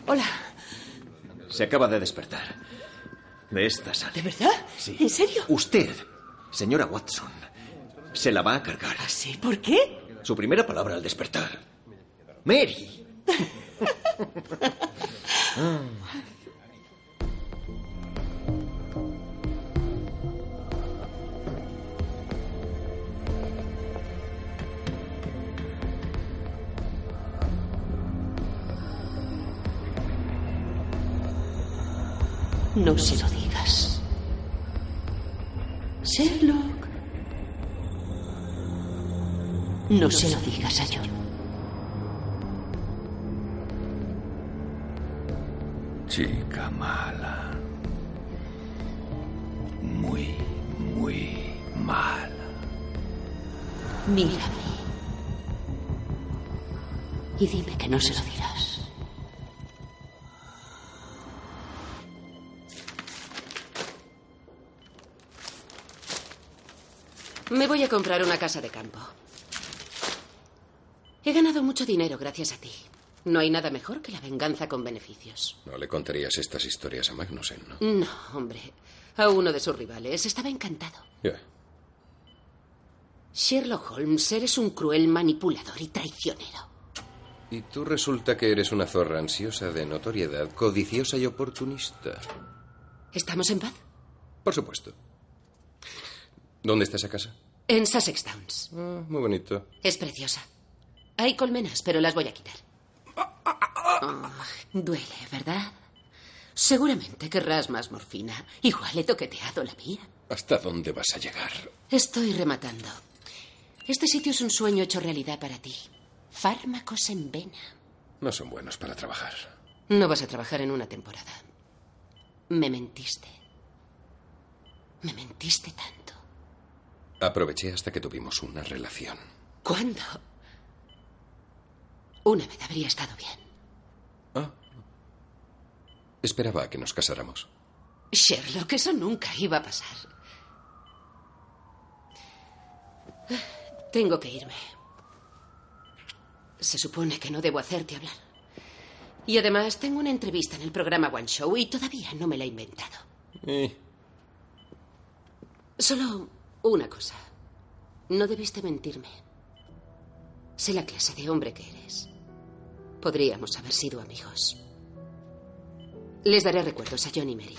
Hola. se acaba de despertar. De esta sala. ¿De verdad? Sí. ¿En serio? Usted, señora Watson, se la va a cargar. ¿Sí? ¿Por qué? Su primera palabra al despertar. Mary. No se lo digas. Sherlock. No se lo digas a John. Chica mala. Muy, muy mala. Mírame. Y dime que no se lo dirás. Me voy a comprar una casa de campo. He ganado mucho dinero gracias a ti. No hay nada mejor que la venganza con beneficios. No le contarías estas historias a Magnussen, ¿no? No, hombre. A uno de sus rivales estaba encantado. Ya. Sherlock Holmes, eres un cruel manipulador y traicionero. Y tú resulta que eres una zorra ansiosa de notoriedad, codiciosa y oportunista. ¿Estamos en paz? Por supuesto. ¿Dónde está esa casa? En Sussex Downs. Ah, muy bonito. Es preciosa. Hay colmenas, pero las voy a quitar. Oh, duele, ¿verdad? Seguramente querrás más morfina. Igual he toqueteado la mía. ¿Hasta dónde vas a llegar? Estoy rematando. Este sitio es un sueño hecho realidad para ti. Fármacos en vena. No son buenos para trabajar. No vas a trabajar en una temporada. Me mentiste. Me mentiste tanto. Aproveché hasta que tuvimos una relación. ¿Cuándo? Una vez habría estado bien. Esperaba a que nos casáramos. Sherlock, eso nunca iba a pasar. Tengo que irme. Se supone que no debo hacerte hablar. Y además tengo una entrevista en el programa One Show y todavía no me la he inventado. Eh, Solo una cosa. No debiste mentirme. Sé la clase de hombre que eres. Podríamos haber sido amigos. Les daré recuerdos a John y Mary.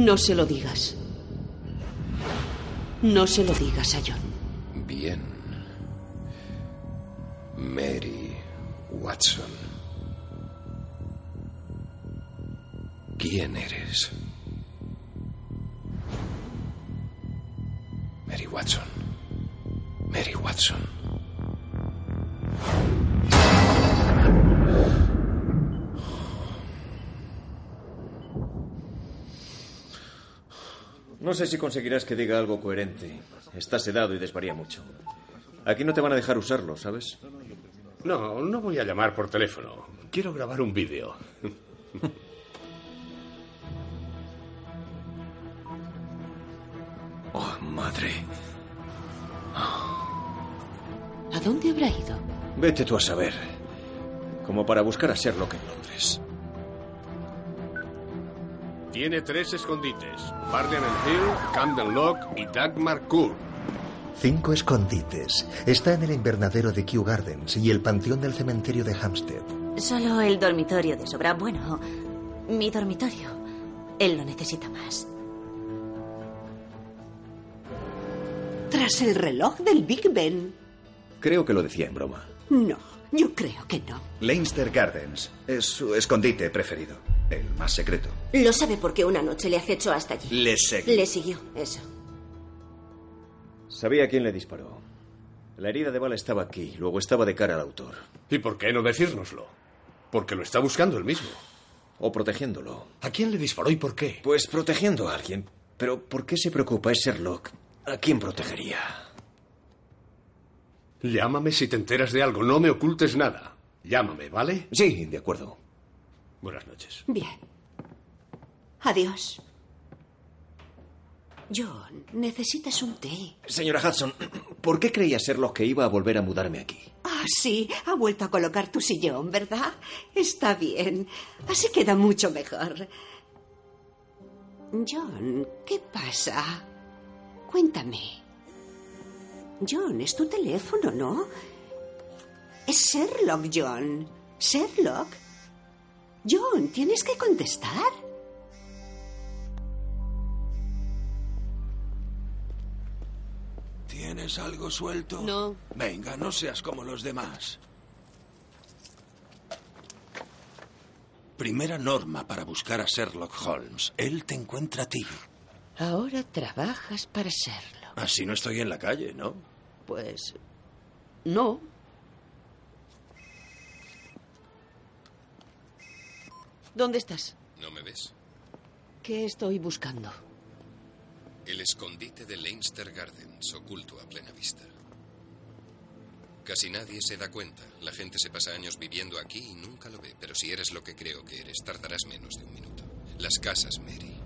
No se lo digas. No se lo digas a. No sé si conseguirás que diga algo coherente. Está sedado y desvaría mucho. Aquí no te van a dejar usarlo, ¿sabes? No, no voy a llamar por teléfono. Quiero grabar un vídeo. Oh, madre. ¿A dónde habrá ido? Vete tú a saber. Como para buscar a Sherlock en Londres. Tiene tres escondites. Parliament Hill, Camden Lock y Dagmar Court. Cinco escondites. Está en el invernadero de Kew Gardens y el panteón del cementerio de Hampstead. Solo el dormitorio de sobra. Bueno, mi dormitorio. Él lo necesita más. Tras el reloj del Big Ben. Creo que lo decía en broma. No, yo creo que no. Leinster Gardens es su escondite preferido. El más secreto. Lo sabe porque una noche le acechó hasta allí. Le seguí. Le siguió, eso. Sabía quién le disparó. La herida de bala estaba aquí, luego estaba de cara al autor. ¿Y por qué no decírnoslo? Porque lo está buscando él mismo. O protegiéndolo. ¿A quién le disparó y por qué? Pues protegiendo a alguien. Pero ¿por qué se preocupa? Es Sherlock. ¿A quién protegería? Llámame si te enteras de algo. No me ocultes nada. Llámame, ¿vale? Sí, de acuerdo. Buenas noches. Bien. Adiós. John, necesitas un té. Señora Hudson, ¿por qué creía Sherlock que iba a volver a mudarme aquí? Ah, sí, ha vuelto a colocar tu sillón, ¿verdad? Está bien. Así queda mucho mejor. John, ¿qué pasa? Cuéntame. John, es tu teléfono, ¿no? Es Sherlock, John. Sherlock. John, tienes que contestar. ¿Tienes algo suelto? No. Venga, no seas como los demás. Primera norma para buscar a Sherlock Holmes. Él te encuentra a ti. Ahora trabajas para Sherlock. Así no estoy en la calle, ¿no? Pues... No. ¿Dónde estás? ¿No me ves? ¿Qué estoy buscando? El escondite de Leinster Gardens, oculto a plena vista. Casi nadie se da cuenta. La gente se pasa años viviendo aquí y nunca lo ve. Pero si eres lo que creo que eres, tardarás menos de un minuto. Las casas, Mary.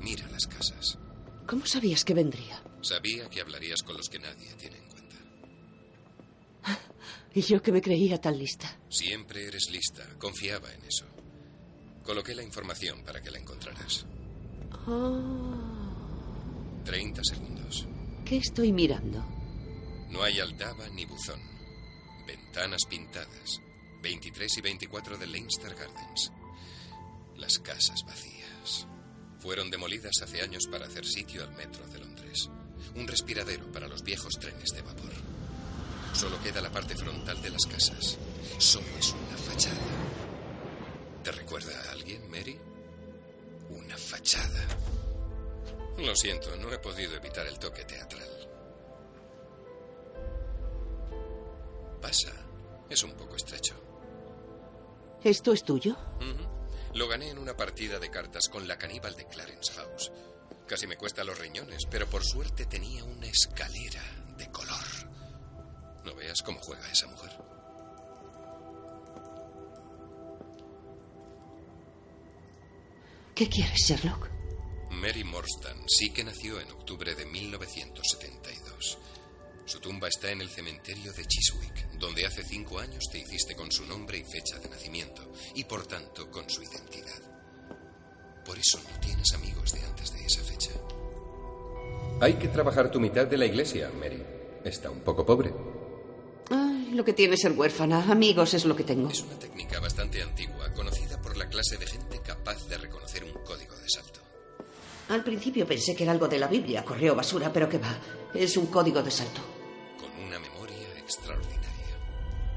Mira las casas. ¿Cómo sabías que vendría? Sabía que hablarías con los que nadie tiene en cuenta. Y yo que me creía tan lista. Siempre eres lista. Confiaba en eso. Coloqué la información para que la encontraras. Oh, 30 segundos. ¿Qué estoy mirando? No hay aldaba ni buzón. Ventanas pintadas. 23 y 24 de Leinster Gardens. Las casas vacías. Fueron demolidas hace años para hacer sitio al metro de Londres. Un respiradero para los viejos trenes de vapor. Solo queda la parte frontal de las casas. Solo es una fachada. ¿Te recuerda a alguien, Mary? Una fachada. Lo siento, no he podido evitar el toque teatral. Pasa. Es un poco estrecho. ¿Esto es tuyo? Lo gané en una partida de cartas con la caníbal de Clarence House. Casi me cuesta los riñones, pero por suerte tenía una escalera de color. No veas cómo juega esa mujer. ¿Qué quieres, Sherlock? Mary Morstan sí que nació en octubre de 1972. Su tumba está en el cementerio de Chiswick, donde hace cinco años te hiciste con su nombre y fecha de nacimiento, y por tanto con su identidad. Por eso no tienes amigos de antes de esa fecha. Hay que trabajar tu mitad de la iglesia, Mary. Está un poco pobre. Ay, lo que tiene ser huérfana. Amigos es lo que tengo. Es una técnica bastante antigua, conocida por la clase de gente capaz de reconocer un código de salto. Al principio pensé que era algo de la Biblia, correo basura, pero que va. Es un código de salto. Con una memoria extraordinaria.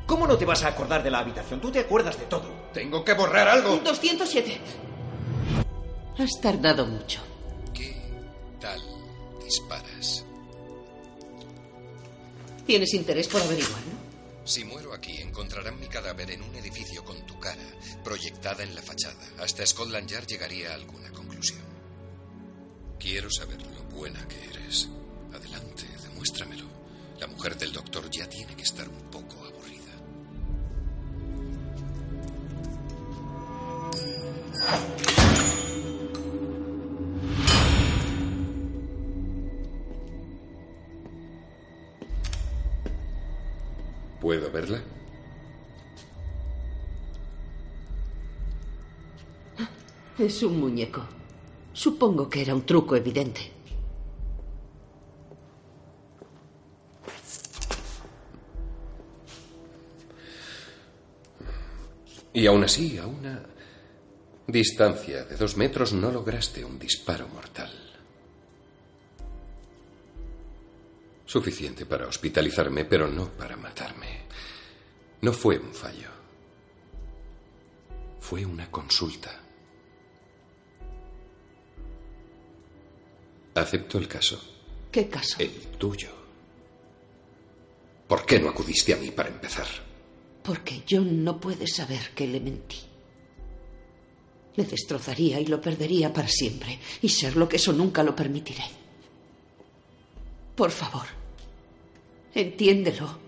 ¿Cómo no te vas a acordar de la habitación? Tú te acuerdas de todo. Tengo que borrar algo. 207. Has tardado mucho. ¿Qué tal disparas? ¿Tienes interés por averiguarlo? Si muero aquí, encontrarán mi cadáver en un edificio con tu cara, proyectada en la fachada. Hasta Scotland Yard llegaría a alguna conclusión. Quiero saber lo buena que eres. Adelante, demuéstramelo. La mujer del doctor ya tiene que estar un poco aburrida. Es un muñeco. Supongo que era un truco evidente. Y aún así, a una distancia de dos metros, no lograste un disparo mortal. Suficiente para hospitalizarme, pero no para matarme. No fue un fallo. Fue una consulta. Acepto el caso. ¿Qué caso? El tuyo. ¿Por qué no acudiste a mí para empezar? Porque John no puede saber que le mentí. Le destrozaría y lo perdería para siempre. Y ser lo que eso nunca lo permitiré. Por favor, entiéndelo.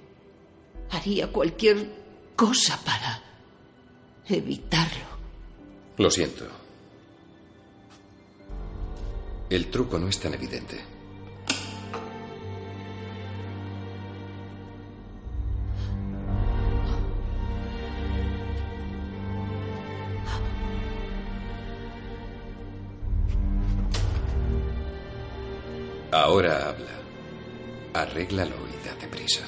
Haría cualquier cosa para evitarlo. Lo siento. El truco no es tan evidente. Ahora habla. Arréglalo y date prisa.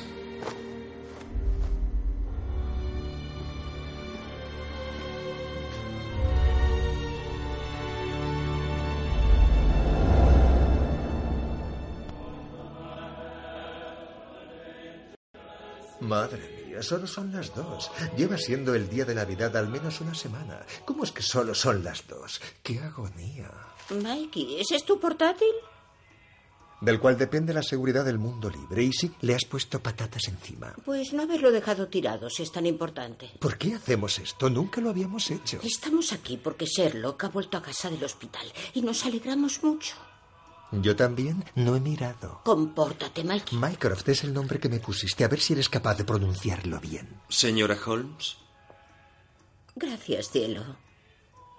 Madre mía, solo son las dos. Lleva siendo el día de Navidad al menos una semana. ¿Cómo es que solo son las dos? ¡Qué agonía! Mikey, ¿ese es tu portátil? Del cual depende la seguridad del mundo libre. Y sí, le has puesto patatas encima. Pues no haberlo dejado tirado si es tan importante. ¿Por qué hacemos esto? Nunca lo habíamos hecho. Estamos aquí porque Sherlock ha vuelto a casa del hospital y nos alegramos mucho. Yo también no he mirado. Compórtate, Mikey. Mycroft es el nombre que me pusiste. A ver si eres capaz de pronunciarlo bien. Señora Holmes. Gracias, cielo.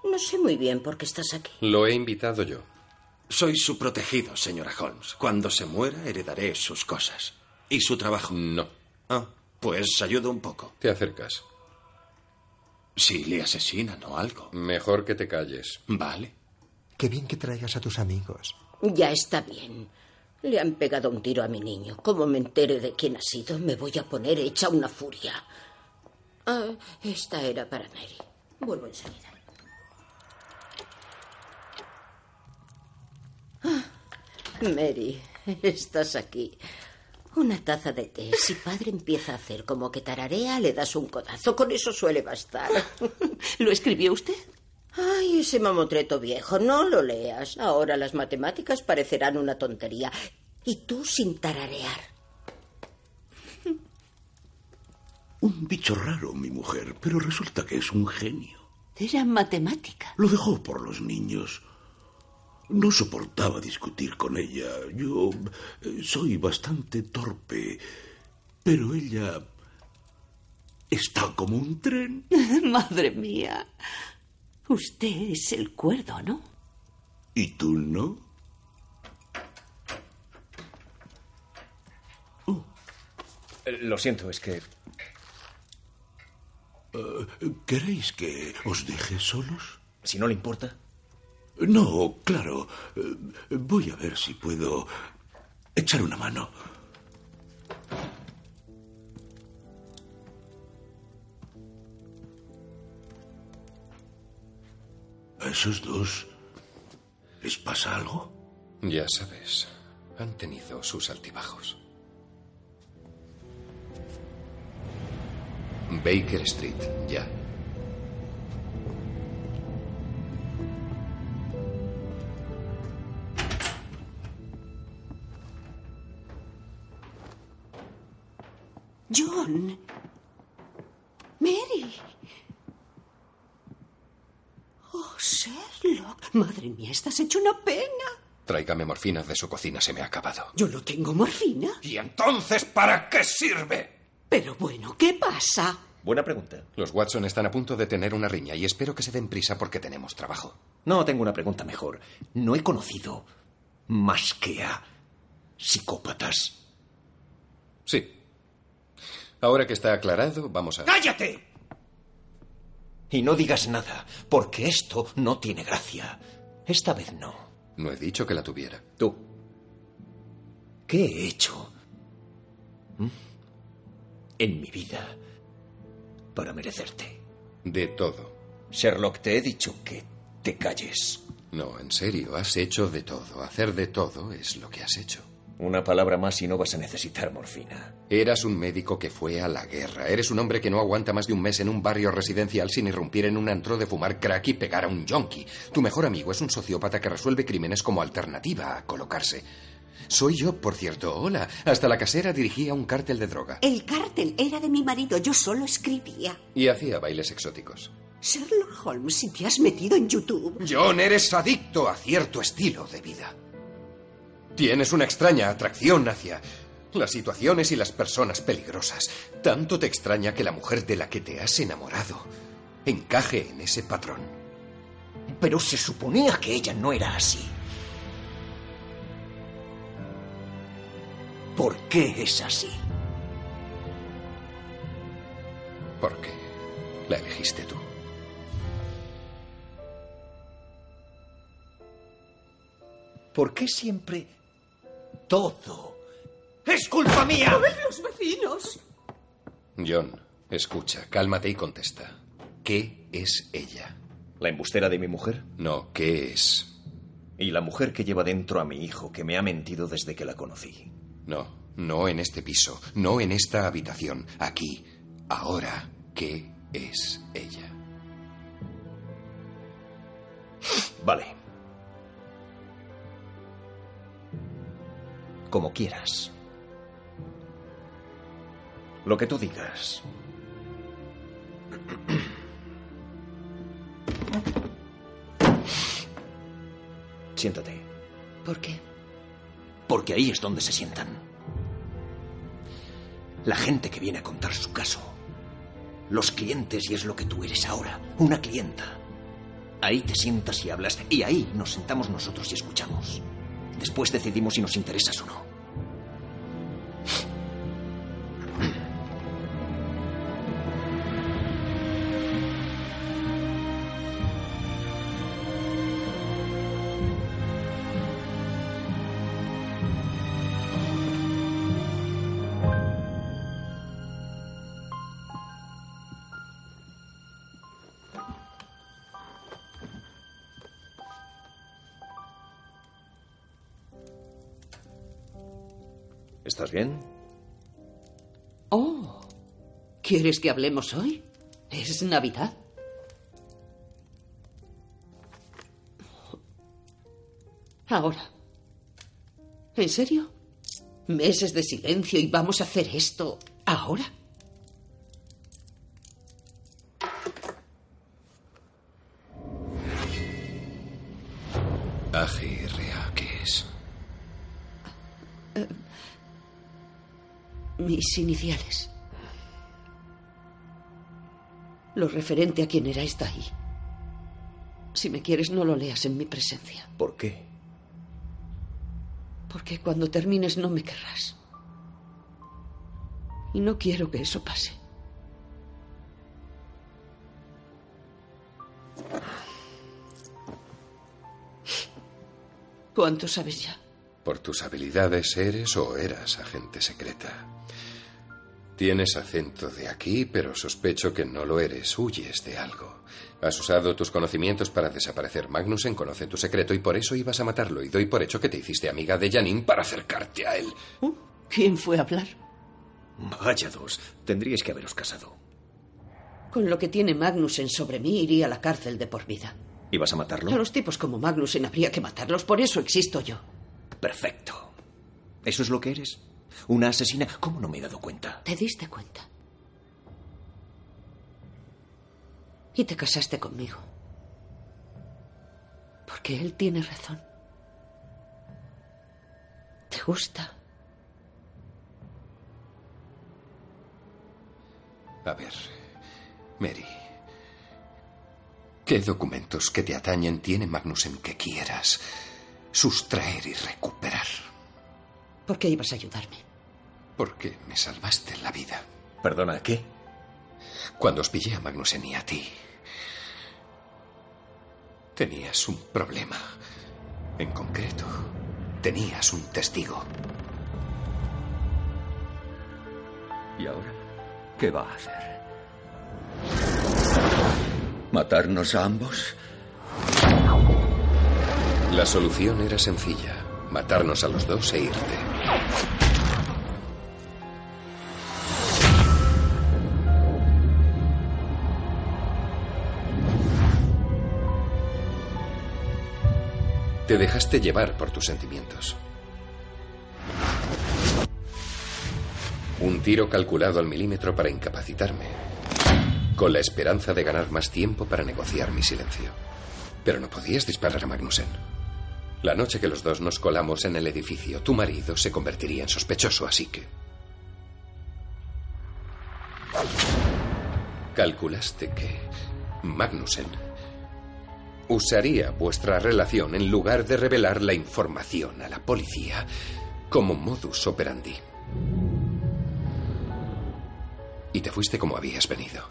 No sé muy bien por qué estás aquí. Lo he invitado yo. Soy su protegido, señora Holmes. Cuando se muera, heredaré sus cosas. ¿Y su trabajo? No. Ah, pues ayudo un poco. Te acercas. Si le asesinan o algo. Mejor que te calles. Vale. Qué bien que traigas a tus amigos. Ya está bien. Le han pegado un tiro a mi niño. Como me entere de quién ha sido, me voy a poner hecha una furia. Ah, esta era para Mary. Vuelvo enseguida. Ah, Mary, estás aquí. Una taza de té. Si padre empieza a hacer como que tararea, le das un codazo. Con eso suele bastar. ¿Lo escribió usted? Ay, ese mamotreto viejo, no lo leas. Ahora las matemáticas parecerán una tontería. Y tú sin tararear. Un bicho raro, mi mujer, pero resulta que es un genio. Era matemática. Lo dejó por los niños. No soportaba discutir con ella. Yo eh, soy bastante torpe, pero ella está como un tren. Madre mía. Usted es el cuerdo, ¿no? ¿Y tú no? Lo siento, es que... Eh, ¿Queréis que os deje solos? Si no le importa. No, claro. Eh, Voy a ver si puedo echar una mano. ¿A esos dos les pasa algo? Ya sabes, han tenido sus altibajos. Baker Street, ya. John. Mary. Oh, Sherlock. Madre mía, estás hecho una pena. Tráigame morfina de su cocina, se me ha acabado. Yo no tengo morfina. ¿Y entonces para qué sirve? Pero bueno, ¿qué pasa? Buena pregunta. Los Watson están a punto de tener una riña y espero que se den prisa porque tenemos trabajo. No, tengo una pregunta mejor. No he conocido más que a psicópatas. Sí. Ahora que está aclarado, vamos a... ¡Cállate! Y no digas nada, porque esto no tiene gracia. Esta vez no. No he dicho que la tuviera. Tú. ¿Qué he hecho? ¿Mm? En mi vida para merecerte. De todo. Sherlock, te he dicho que te calles. No, en serio, has hecho de todo. Hacer de todo es lo que has hecho. Una palabra más y no vas a necesitar morfina. Eras un médico que fue a la guerra. Eres un hombre que no aguanta más de un mes en un barrio residencial sin irrumpir en un antro de fumar crack y pegar a un yonki. Tu mejor amigo es un sociópata que resuelve crímenes como alternativa a colocarse. Soy yo, por cierto. Hola. Hasta la casera dirigía un cártel de droga. El cártel era de mi marido, yo solo escribía. Y hacía bailes exóticos. Sherlock Holmes, si te has metido en YouTube. John, eres adicto a cierto estilo de vida. Tienes una extraña atracción hacia las situaciones y las personas peligrosas. Tanto te extraña que la mujer de la que te has enamorado encaje en ese patrón. Pero se suponía que ella no era así. ¿Por qué es así? Porque la elegiste tú. ¿Por qué siempre todo es culpa mía? ven los vecinos! John, escucha, cálmate y contesta. ¿Qué es ella? ¿La embustera de mi mujer? No, ¿qué es? Y la mujer que lleva dentro a mi hijo, que me ha mentido desde que la conocí. No, no en este piso, no en esta habitación, aquí, ahora, ¿qué es ella? Vale. Como quieras. Lo que tú digas. Siéntate. ¿Por qué? Porque ahí es donde se sientan. La gente que viene a contar su caso. Los clientes y es lo que tú eres ahora, una clienta. Ahí te sientas y hablas y ahí nos sentamos nosotros y escuchamos. Después decidimos si nos interesas o no. ¿Estás bien? Oh, ¿quieres que hablemos hoy? Es Navidad. Ahora. ¿En serio? Meses de silencio y vamos a hacer esto ahora. Mis iniciales. Lo referente a quién era está ahí. Si me quieres, no lo leas en mi presencia. ¿Por qué? Porque cuando termines no me querrás. Y no quiero que eso pase. ¿Cuánto sabes ya? Por tus habilidades eres o eras agente secreta. Tienes acento de aquí, pero sospecho que no lo eres. Huyes de algo. Has usado tus conocimientos para desaparecer. Magnussen conoce tu secreto y por eso ibas a matarlo. Y doy por hecho que te hiciste amiga de Janine para acercarte a él. Uh, ¿Quién fue a hablar? Vaya dos. Tendríais que haberos casado. Con lo que tiene Magnussen sobre mí, iría a la cárcel de por vida. ¿Ibas a matarlo? A los tipos como Magnussen habría que matarlos. Por eso existo yo. Perfecto. ¿Eso es lo que eres? ¿Una asesina? ¿Cómo no me he dado cuenta? Te diste cuenta. Y te casaste conmigo. Porque él tiene razón. ¿Te gusta? A ver, Mary. ¿Qué documentos que te atañen tiene Magnussen que quieras sustraer y recuperar? ¿Por qué ibas a ayudarme? Porque me salvaste la vida. ¿Perdona, qué? Cuando os pillé a Magnussen y a ti, tenías un problema. En concreto, tenías un testigo. ¿Y ahora? ¿Qué va a hacer? ¿Matarnos a ambos? La solución era sencilla. Matarnos a los dos e irte. Te dejaste llevar por tus sentimientos. Un tiro calculado al milímetro para incapacitarme, con la esperanza de ganar más tiempo para negociar mi silencio. Pero no podías disparar a Magnussen. La noche que los dos nos colamos en el edificio, tu marido se convertiría en sospechoso, así que... Calculaste que Magnussen usaría vuestra relación en lugar de revelar la información a la policía como modus operandi. Y te fuiste como habías venido.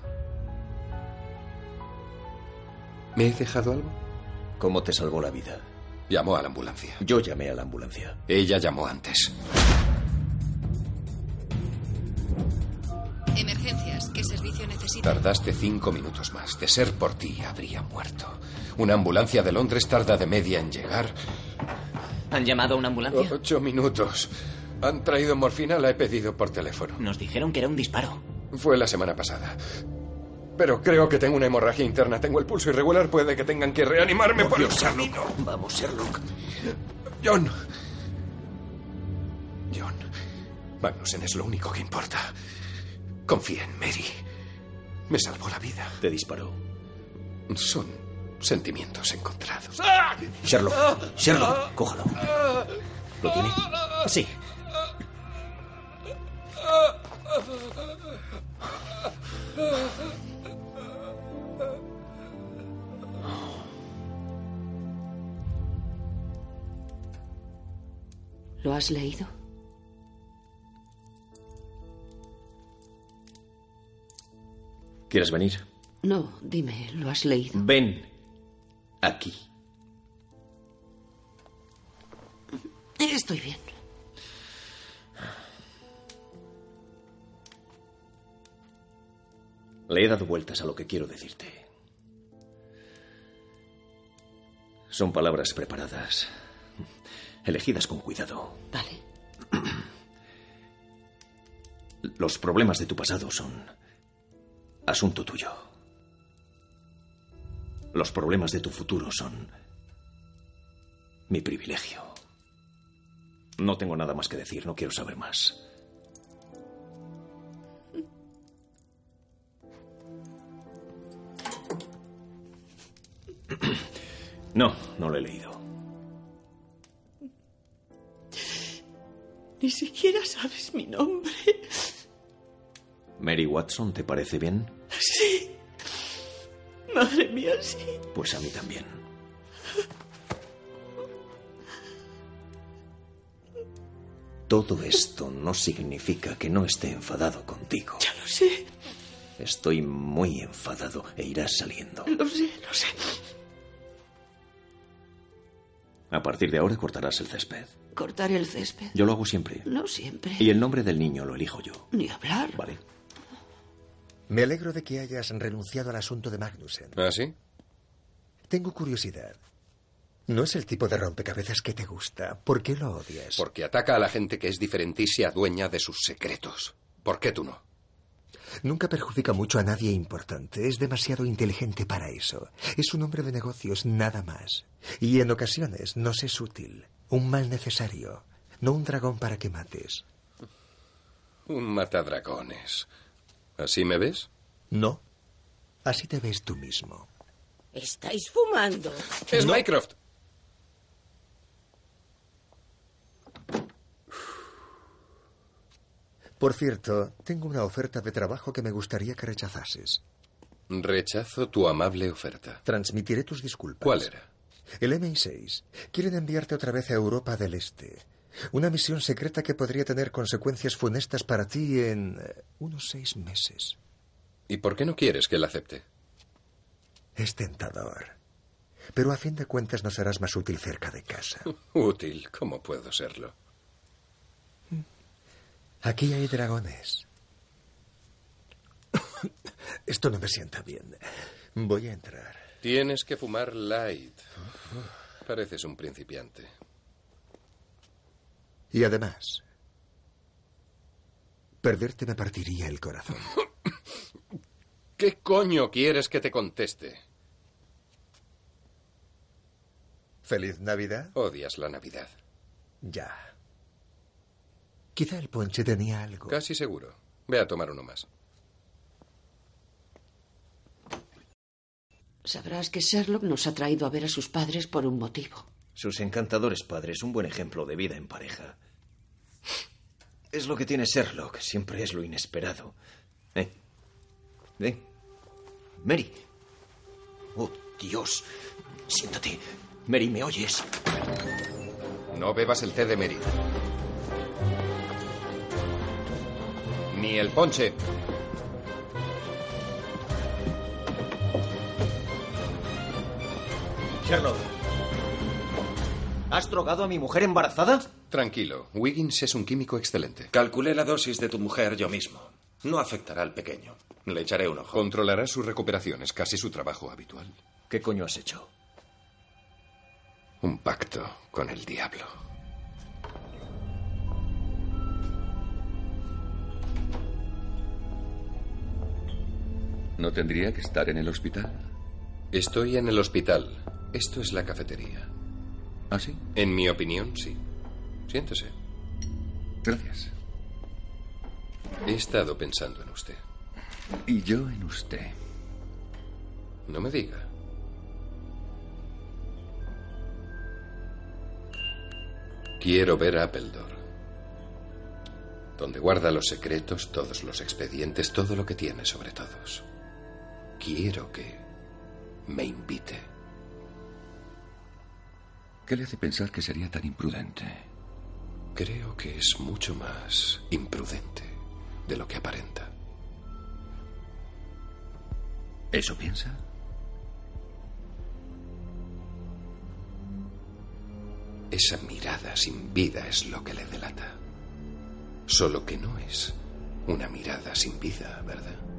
¿Me he dejado algo? ¿Cómo te salvó la vida? Llamó a la ambulancia. Yo llamé a la ambulancia. Ella llamó antes. Emergencias, ¿qué servicio necesita? Tardaste cinco minutos más. De ser por ti, habría muerto. Una ambulancia de Londres tarda de media en llegar. ¿Han llamado a una ambulancia? Ocho minutos. Han traído morfina, la he pedido por teléfono. Nos dijeron que era un disparo. Fue la semana pasada. Pero creo que tengo una hemorragia interna. Tengo el pulso irregular. Puede que tengan que reanimarme por, Por Dios, el camino. Vamos, Sherlock. John. John. Magnussen es lo único que importa. Confía en Mary. Me salvó la vida. Te disparó. Son sentimientos encontrados. Sherlock, Sherlock, cójalo. ¿Lo tiene? Sí. ¿Lo has leído? ¿Quieres venir? No, dime, ¿lo has leído? Ven. Aquí. Estoy bien. Le he dado vueltas a lo que quiero decirte. Son palabras preparadas, elegidas con cuidado. Vale. Los problemas de tu pasado son asunto tuyo. Los problemas de tu futuro son mi privilegio. No tengo nada más que decir, no quiero saber más. No, no lo he leído. Ni siquiera sabes mi nombre. Mary Watson, ¿te parece bien? Sí. Madre mía, sí. Pues a mí también. Todo esto no significa que no esté enfadado contigo. Ya lo sé. Estoy muy enfadado e irás saliendo. Lo sé, lo sé. A partir de ahora cortarás el césped. Cortar el césped. Yo lo hago siempre. No siempre. Y el nombre del niño lo elijo yo. Ni hablar. Vale. Me alegro de que hayas renunciado al asunto de Magnussen. ¿Ah, sí? Tengo curiosidad. No es el tipo de rompecabezas que te gusta. ¿Por qué lo odias? Porque ataca a la gente que es diferente y se adueña de sus secretos. ¿Por qué tú no? Nunca perjudica mucho a nadie importante. Es demasiado inteligente para eso. Es un hombre de negocios, nada más. Y en ocasiones nos es útil. Un mal necesario. No un dragón para que mates. Un matadragones. ¿Así me ves? No. Así te ves tú mismo. Estáis fumando. Es Mycroft. Por cierto, tengo una oferta de trabajo que me gustaría que rechazases. Rechazo tu amable oferta. Transmitiré tus disculpas. ¿Cuál era? El MI6. Quieren enviarte otra vez a Europa del Este. Una misión secreta que podría tener consecuencias funestas para ti en eh, unos seis meses. ¿Y por qué no quieres que la acepte? Es tentador. Pero a fin de cuentas nos harás más útil cerca de casa. Útil, ¿cómo puedo serlo? Aquí hay dragones. Esto no me sienta bien. Voy a entrar. Tienes que fumar light. Pareces un principiante. Y además, perderte me partiría el corazón. ¿Qué coño quieres que te conteste? ¿Feliz Navidad? Odias la Navidad. Ya. Quizá el ponche tenía algo. Casi seguro. Ve a tomar uno más. Sabrás que Sherlock nos ha traído a ver a sus padres por un motivo. Sus encantadores padres, un buen ejemplo de vida en pareja. Es lo que tiene Sherlock, siempre es lo inesperado. ¿Eh? ¿Eh? Mary. Oh, Dios. Siéntate. Mary, ¿me oyes? No bebas el té de Mary. Ni el ponche. Sherlock. ¿Has drogado a mi mujer embarazada? Tranquilo, Wiggins es un químico excelente. Calculé la dosis de tu mujer yo mismo. No afectará al pequeño. Le echaré un ojo. Controlará su recuperación, es casi su trabajo habitual. ¿Qué coño has hecho? Un pacto con el diablo. ¿No tendría que estar en el hospital? Estoy en el hospital. Esto es la cafetería. ¿Ah, sí? En mi opinión, sí. Siéntese. Gracias. He estado pensando en usted. Y yo en usted. No me diga. Quiero ver a Appledore. Donde guarda los secretos, todos los expedientes, todo lo que tiene sobre todos. Quiero que me invite. ¿Qué le hace pensar que sería tan imprudente? Creo que es mucho más imprudente de lo que aparenta. ¿Eso piensa? Esa mirada sin vida es lo que le delata. Solo que no es una mirada sin vida, ¿verdad?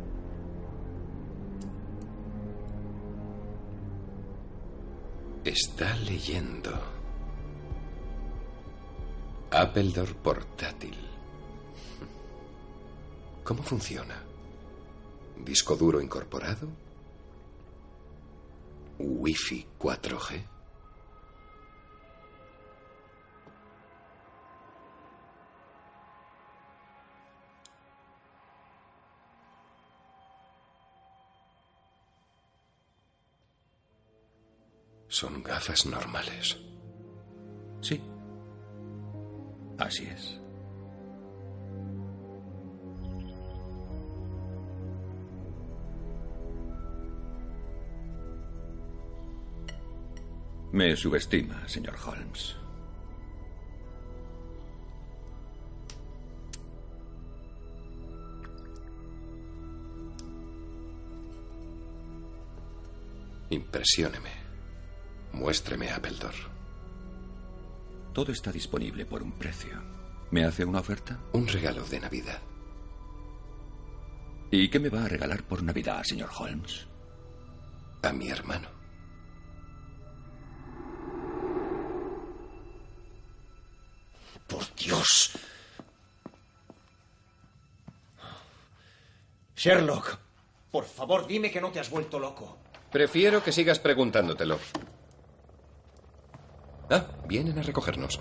Está leyendo. Appledore portátil. ¿Cómo funciona? ¿Disco duro incorporado? ¿Wi-Fi 4G? Son gafas normales. Sí. Así es. Me subestima, señor Holmes. Impresióneme. Muéstreme a Appledore. Todo está disponible por un precio. ¿Me hace una oferta? Un regalo de Navidad. ¿Y qué me va a regalar por Navidad, señor Holmes? A mi hermano. Por Dios. Sherlock, por favor, dime que no te has vuelto loco. Prefiero que sigas preguntándotelo. Ah, vienen a recogernos.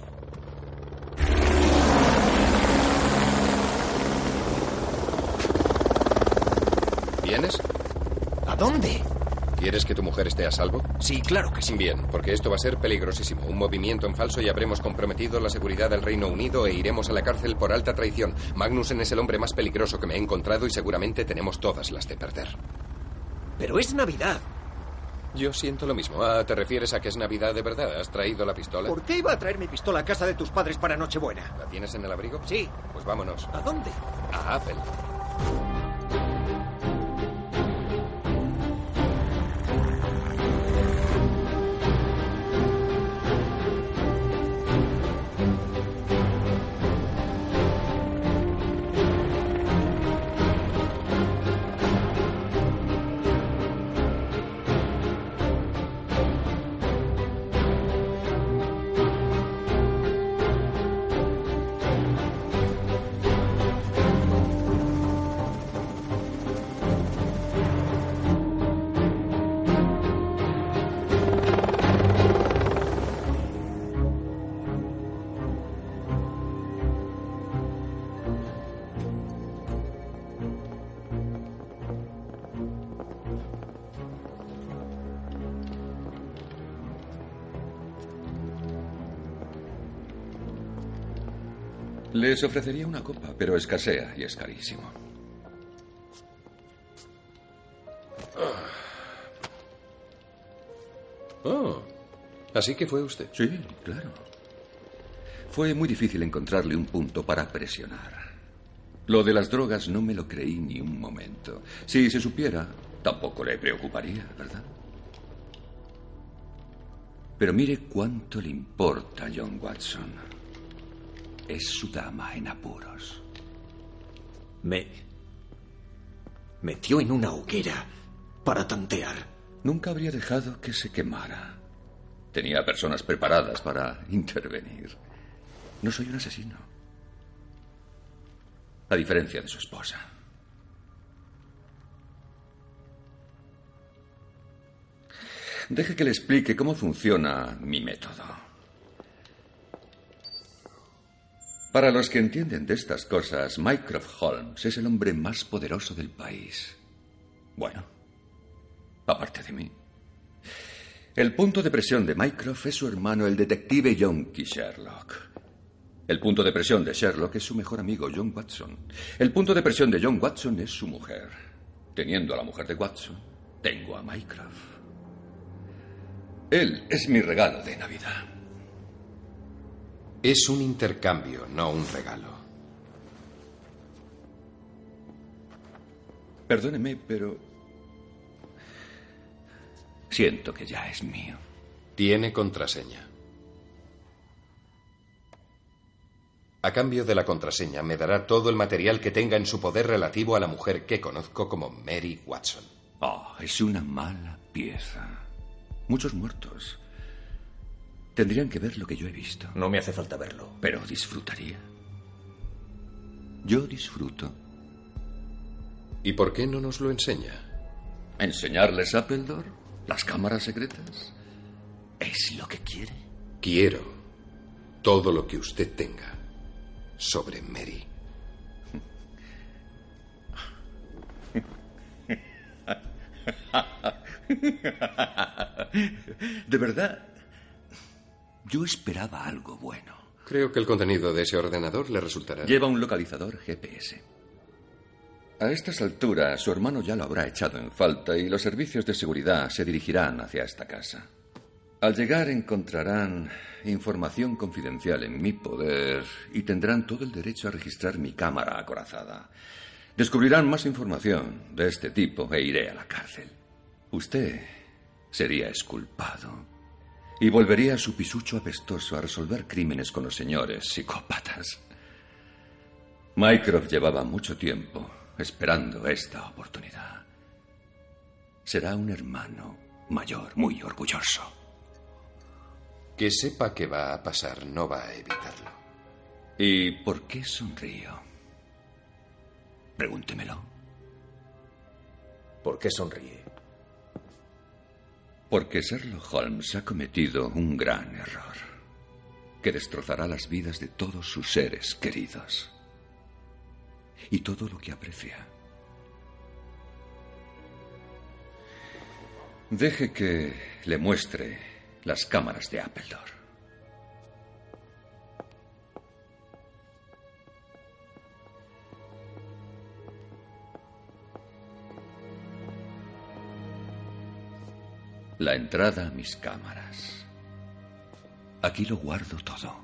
¿Vienes? ¿A dónde? ¿Quieres que tu mujer esté a salvo? Sí, claro que sí. Bien, porque esto va a ser peligrosísimo. Un movimiento en falso y habremos comprometido la seguridad del Reino Unido e iremos a la cárcel por alta traición. Magnussen es el hombre más peligroso que me he encontrado y seguramente tenemos todas las de perder. Pero es Navidad. Yo siento lo mismo. Ah, ¿te refieres a que es Navidad de verdad? ¿Has traído la pistola? ¿Por qué iba a traer mi pistola a casa de tus padres para Nochebuena? ¿La tienes en el abrigo? Sí. Pues vámonos. ¿A dónde? A Apple. Les ofrecería una copa, pero escasea y es carísimo. Oh, así que fue usted. Sí, claro. Fue muy difícil encontrarle un punto para presionar. Lo de las drogas no me lo creí ni un momento. Si se supiera, tampoco le preocuparía, ¿verdad? Pero mire cuánto le importa a John Watson. Es su dama en apuros. Me metió en una hoguera para tantear. Nunca habría dejado que se quemara. Tenía personas preparadas para intervenir. No soy un asesino. A diferencia de su esposa. Deje que le explique cómo funciona mi método. Para los que entienden de estas cosas, Mycroft Holmes es el hombre más poderoso del país. Bueno, aparte de mí. El punto de presión de Mycroft es su hermano, el detective John Key Sherlock. El punto de presión de Sherlock es su mejor amigo, John Watson. El punto de presión de John Watson es su mujer. Teniendo a la mujer de Watson, tengo a Mycroft. Él es mi regalo de Navidad. Es un intercambio, no un regalo. Perdóneme, pero siento que ya es mío. Tiene contraseña. A cambio de la contraseña, me dará todo el material que tenga en su poder relativo a la mujer que conozco como Mary Watson. Oh, es una mala pieza. Muchos muertos. Tendrían que ver lo que yo he visto. No me hace falta verlo. Pero disfrutaría. Yo disfruto. ¿Y por qué no nos lo enseña? ¿Enseñarles Appledore? ¿Las cámaras secretas? ¿Es lo que quiere? Quiero todo lo que usted tenga sobre Mary. De verdad, yo esperaba algo bueno. Creo que el contenido de ese ordenador le resultará. Lleva un localizador GPS. A estas alturas, su hermano ya lo habrá echado en falta y los servicios de seguridad se dirigirán hacia esta casa. Al llegar encontrarán información confidencial en mi poder y tendrán todo el derecho a registrar mi cámara acorazada. Descubrirán más información de este tipo e iré a la cárcel. Usted sería exculpado y volvería a su pisucho apestoso a resolver crímenes con los señores psicópatas. Mycroft llevaba mucho tiempo esperando esta oportunidad. Será un hermano mayor, muy orgulloso. Que sepa que va a pasar, no va a evitarlo. ¿Y por qué sonrío? Pregúntemelo. ¿Por qué sonríe? Porque Sherlock Holmes ha cometido un gran error que destrozará las vidas de todos sus seres queridos y todo lo que aprecia. Deje que le muestre las cámaras de Appledore. La entrada a mis cámaras. Aquí lo guardo todo.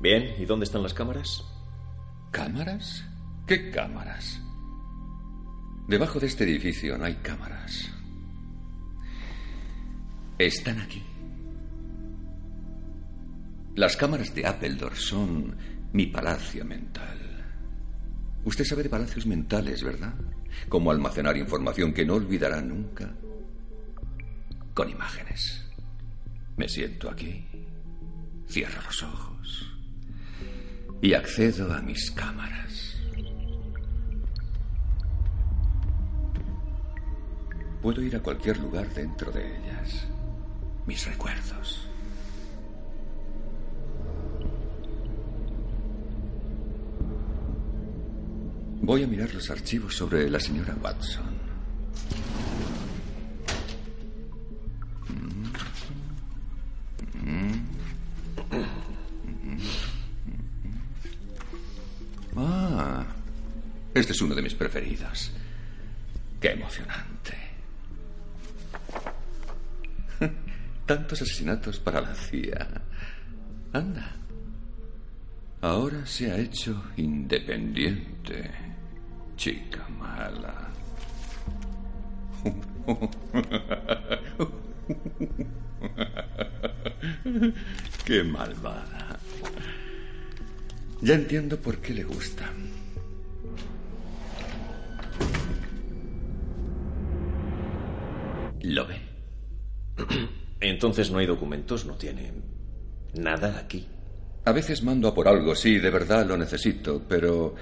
Bien, ¿y dónde están las cámaras? ¿Cámaras? ¿Qué cámaras? Debajo de este edificio no hay cámaras. Están aquí. Las cámaras de Appledore son mi palacio mental. Usted sabe de palacios mentales, ¿verdad? Cómo almacenar información que no olvidará nunca. Con imágenes. Me siento aquí, cierro los ojos y accedo a mis cámaras. Puedo ir a cualquier lugar dentro de ellas. Mis recuerdos. Voy a mirar los archivos sobre la señora Watson. Ah, este es uno de mis preferidos. Qué emocionante. Tantos asesinatos para la CIA. Anda. Ahora se ha hecho independiente. Chica mala. Qué malvada. Ya entiendo por qué le gusta. ¿Lo ve? Entonces no hay documentos, no tiene nada aquí. A veces mando a por algo, sí, de verdad lo necesito, pero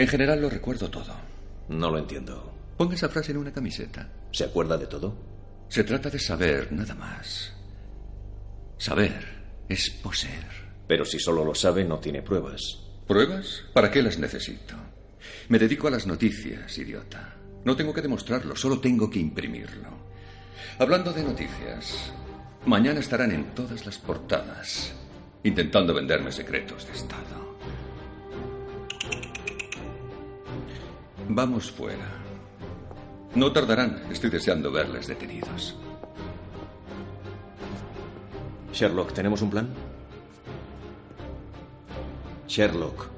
en general lo recuerdo todo. No lo entiendo. Ponga esa frase en una camiseta. ¿Se acuerda de todo? Se trata de saber, nada más. Saber es poseer. Pero si solo lo sabe, no tiene pruebas. ¿Pruebas? ¿Para qué las necesito? Me dedico a las noticias, idiota. No tengo que demostrarlo, solo tengo que imprimirlo. Hablando de noticias, mañana estarán en todas las portadas, intentando venderme secretos de Estado. Vamos fuera. No tardarán, estoy deseando verles detenidos. Sherlock, ¿tenemos un plan? Sherlock.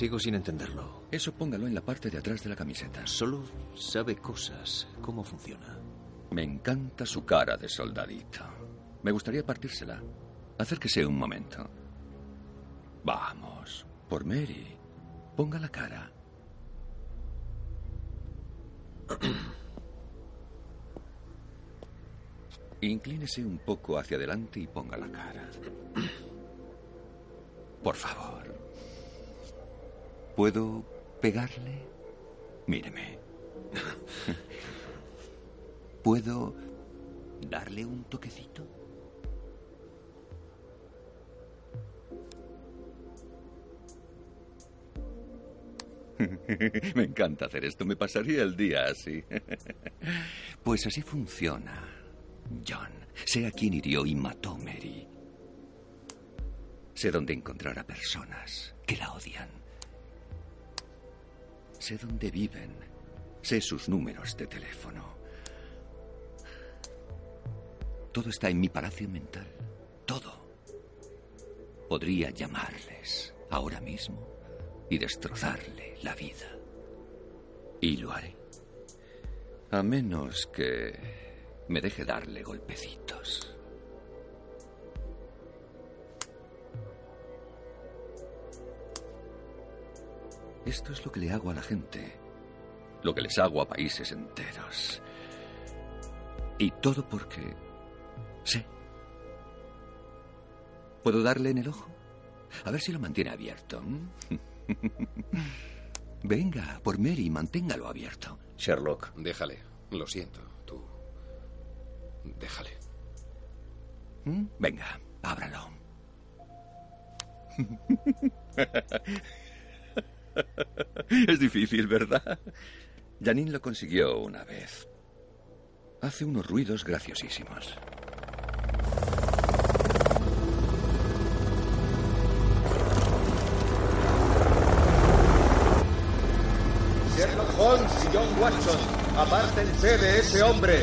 Sigo sin entenderlo. Eso póngalo en la parte de atrás de la camiseta. Solo sabe cosas. ¿Cómo funciona? Me encanta su cara de soldadito. Me gustaría partírsela. Acérquese un momento. Vamos, por Mary. Ponga la cara. Inclínese un poco hacia adelante y ponga la cara. Por favor. ¿Puedo pegarle? Míreme. ¿Puedo darle un toquecito? Me encanta hacer esto. Me pasaría el día así. Pues así funciona, John. Sé a quién hirió y mató Mary. Sé dónde encontrar a personas que la odian. Sé dónde viven. Sé sus números de teléfono. Todo está en mi palacio mental. Todo. Podría llamarles ahora mismo y destrozarle la vida. Y lo haré. A menos que me deje darle golpecitos. Esto es lo que le hago a la gente, lo que les hago a países enteros. Y todo porque Sí. ¿Puedo darle en el ojo? A ver si lo mantiene abierto. Venga, por Mary, manténgalo abierto. Sherlock. Déjale. Lo siento. Tú. Déjale. Venga, ábralo. Es difícil, ¿verdad? Janine lo consiguió una vez. Hace unos ruidos graciosísimos. Sherlock Holmes y John Watson, apártense de ese hombre.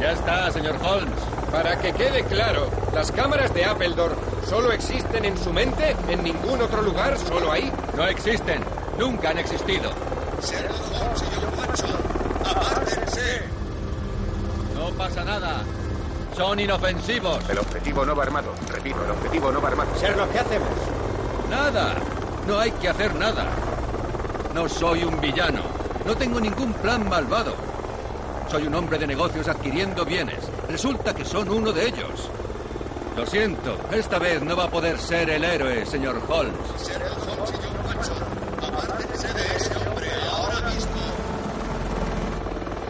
Ya está, señor Holmes. Para que quede claro, las cámaras de Appledore solo existen en su mente, en ningún otro lugar, solo ahí. No existen. Nunca han existido. Sherlock Holmes y apártense. No pasa nada. Son inofensivos. El objetivo no va armado. Repito, el objetivo no va armado. Sherlock, ¿qué hacemos? Nada. No hay que hacer nada. No soy un villano. No tengo ningún plan malvado. Soy un hombre de negocios adquiriendo bienes. Resulta que son uno de ellos. Lo siento, esta vez no va a poder ser el héroe, señor Holmes. Sherlock Holmes y John Watson, apártense de ese hombre ahora mismo.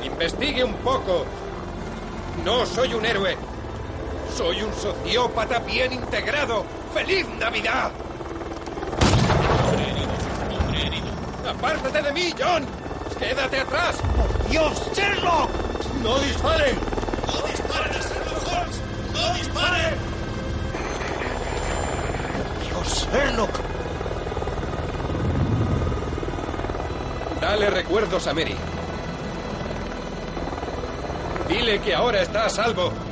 Investigue un poco. No soy un héroe. Soy un sociópata bien integrado. ¡Feliz Navidad! ¡Apártate de mí, John! ¡Quédate atrás! ¡Dios, Sherlock! ¡No disparen! Dale recuerdos a Mary. Dile que ahora está a salvo.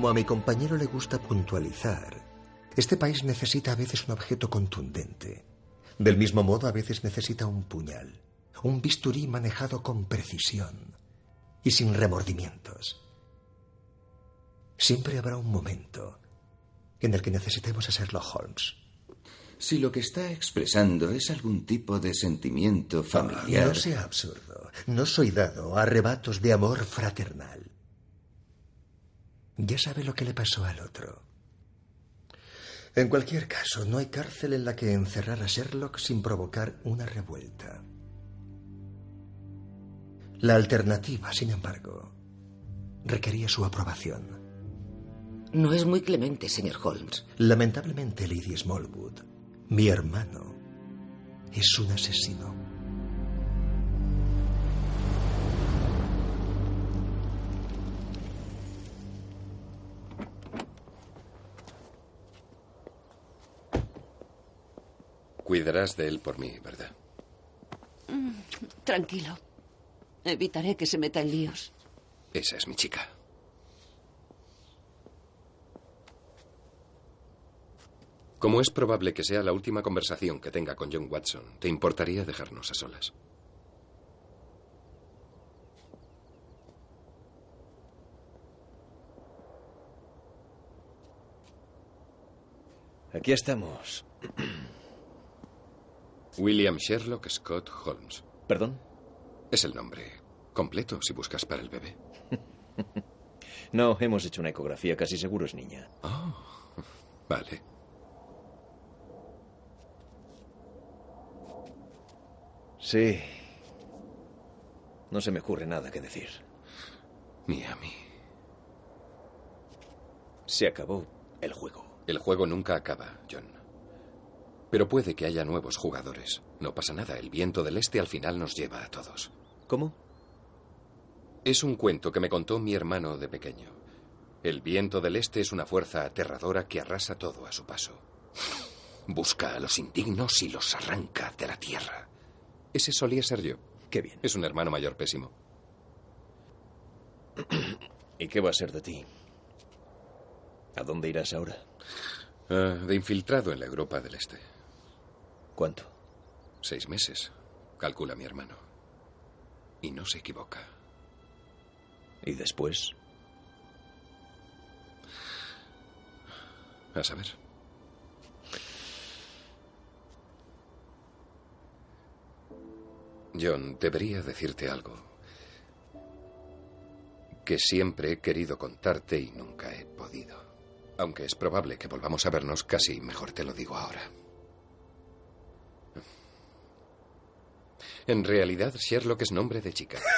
Como a mi compañero le gusta puntualizar, este país necesita a veces un objeto contundente. Del mismo modo, a veces necesita un puñal, un bisturí manejado con precisión y sin remordimientos. Siempre habrá un momento en el que necesitemos a Sherlock Holmes. Si lo que está expresando es algún tipo de sentimiento familiar. No sea absurdo. No soy dado a arrebatos de amor fraternal. Ya sabe lo que le pasó al otro. En cualquier caso, no hay cárcel en la que encerrar a Sherlock sin provocar una revuelta. La alternativa, sin embargo, requería su aprobación. No es muy clemente, señor Holmes. Lamentablemente, Lady Smallwood, mi hermano, es un asesino. Cuidarás de él por mí, ¿verdad? Mm, Tranquilo. Evitaré que se meta en líos. Esa es mi chica. Como es probable que sea la última conversación que tenga con John Watson, ¿te importaría dejarnos a solas? Aquí estamos. William Sherlock Scott Holmes. ¿Perdón? Es el nombre completo si buscas para el bebé. No, hemos hecho una ecografía, casi seguro es niña. Oh, vale. Sí. No se me ocurre nada que decir. Miami. Se acabó el juego. El juego nunca acaba, John. Pero puede que haya nuevos jugadores. No pasa nada, el viento del este al final nos lleva a todos. ¿Cómo? Es un cuento que me contó mi hermano de pequeño. El viento del este es una fuerza aterradora que arrasa todo a su paso. Busca a los indignos y los arranca de la tierra. Ese solía ser yo. Qué bien. Es un hermano mayor pésimo. ¿Y qué va a ser de ti? ¿A dónde irás ahora? Ah, de infiltrado en la Europa del Este. ¿Cuánto? Seis meses, calcula mi hermano. Y no se equivoca. ¿Y después? A saber. John, debería decirte algo que siempre he querido contarte y nunca he podido. Aunque es probable que volvamos a vernos, casi mejor te lo digo ahora. En realidad, Sherlock es nombre de chica.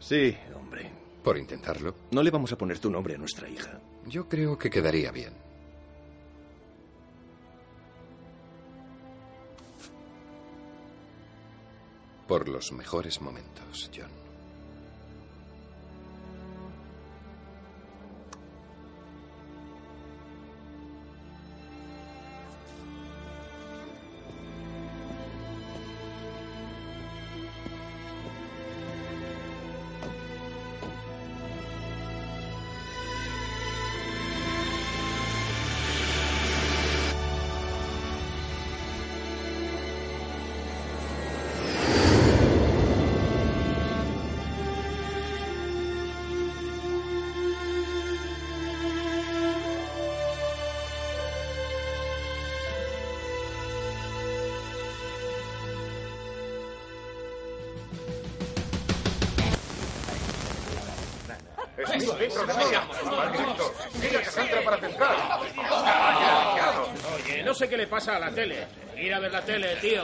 Sí, hombre. Por intentarlo. No le vamos a poner tu nombre a nuestra hija. Yo creo que quedaría bien. Por los mejores momentos, John. Oye, no sé qué le pasa a la tele. Ir a ver la tele, tío.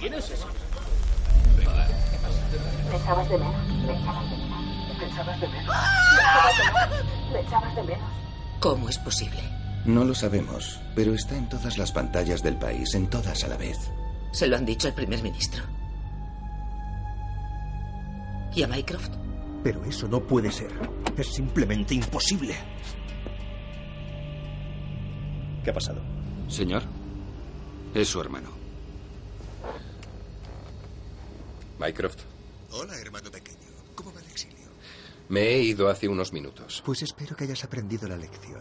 ¿Quién es ese? Me echabas de menos. Me echabas de menos. Me echabas de menos. Me echabas de menos. ¿Cómo es posible? No lo sabemos, pero está en todas las pantallas del país, en todas a la vez. Se lo han dicho al primer ministro. ¿Y a Mycroft? Pero eso no puede ser. Es simplemente imposible. ¿Qué ha pasado? Señor, es su hermano. Mycroft, Hola, hermano pequeño. ¿Cómo va el exilio? me he ido hace unos minutos. Pues espero que hayas aprendido la lección.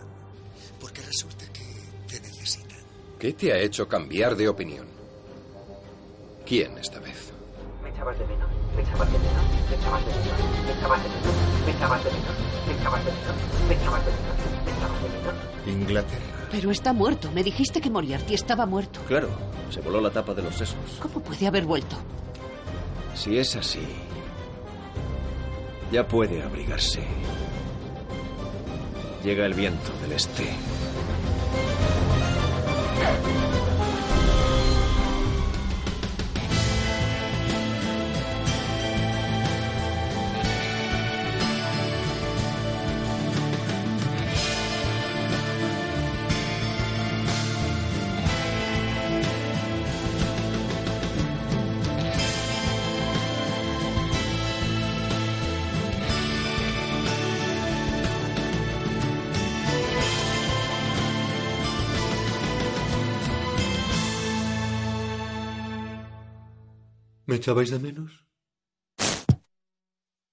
Porque resulta que te necesitan. ¿Qué te ha hecho cambiar de opinión? ¿Quién esta vez? Me echabas de menos. Inglaterra. Pero está muerto. Me dijiste que Moriarty estaba muerto. Claro, se voló la tapa de los sesos. ¿Cómo puede haber vuelto? Si es así, ya puede abrigarse. Llega el viento del este. Echabais de menos?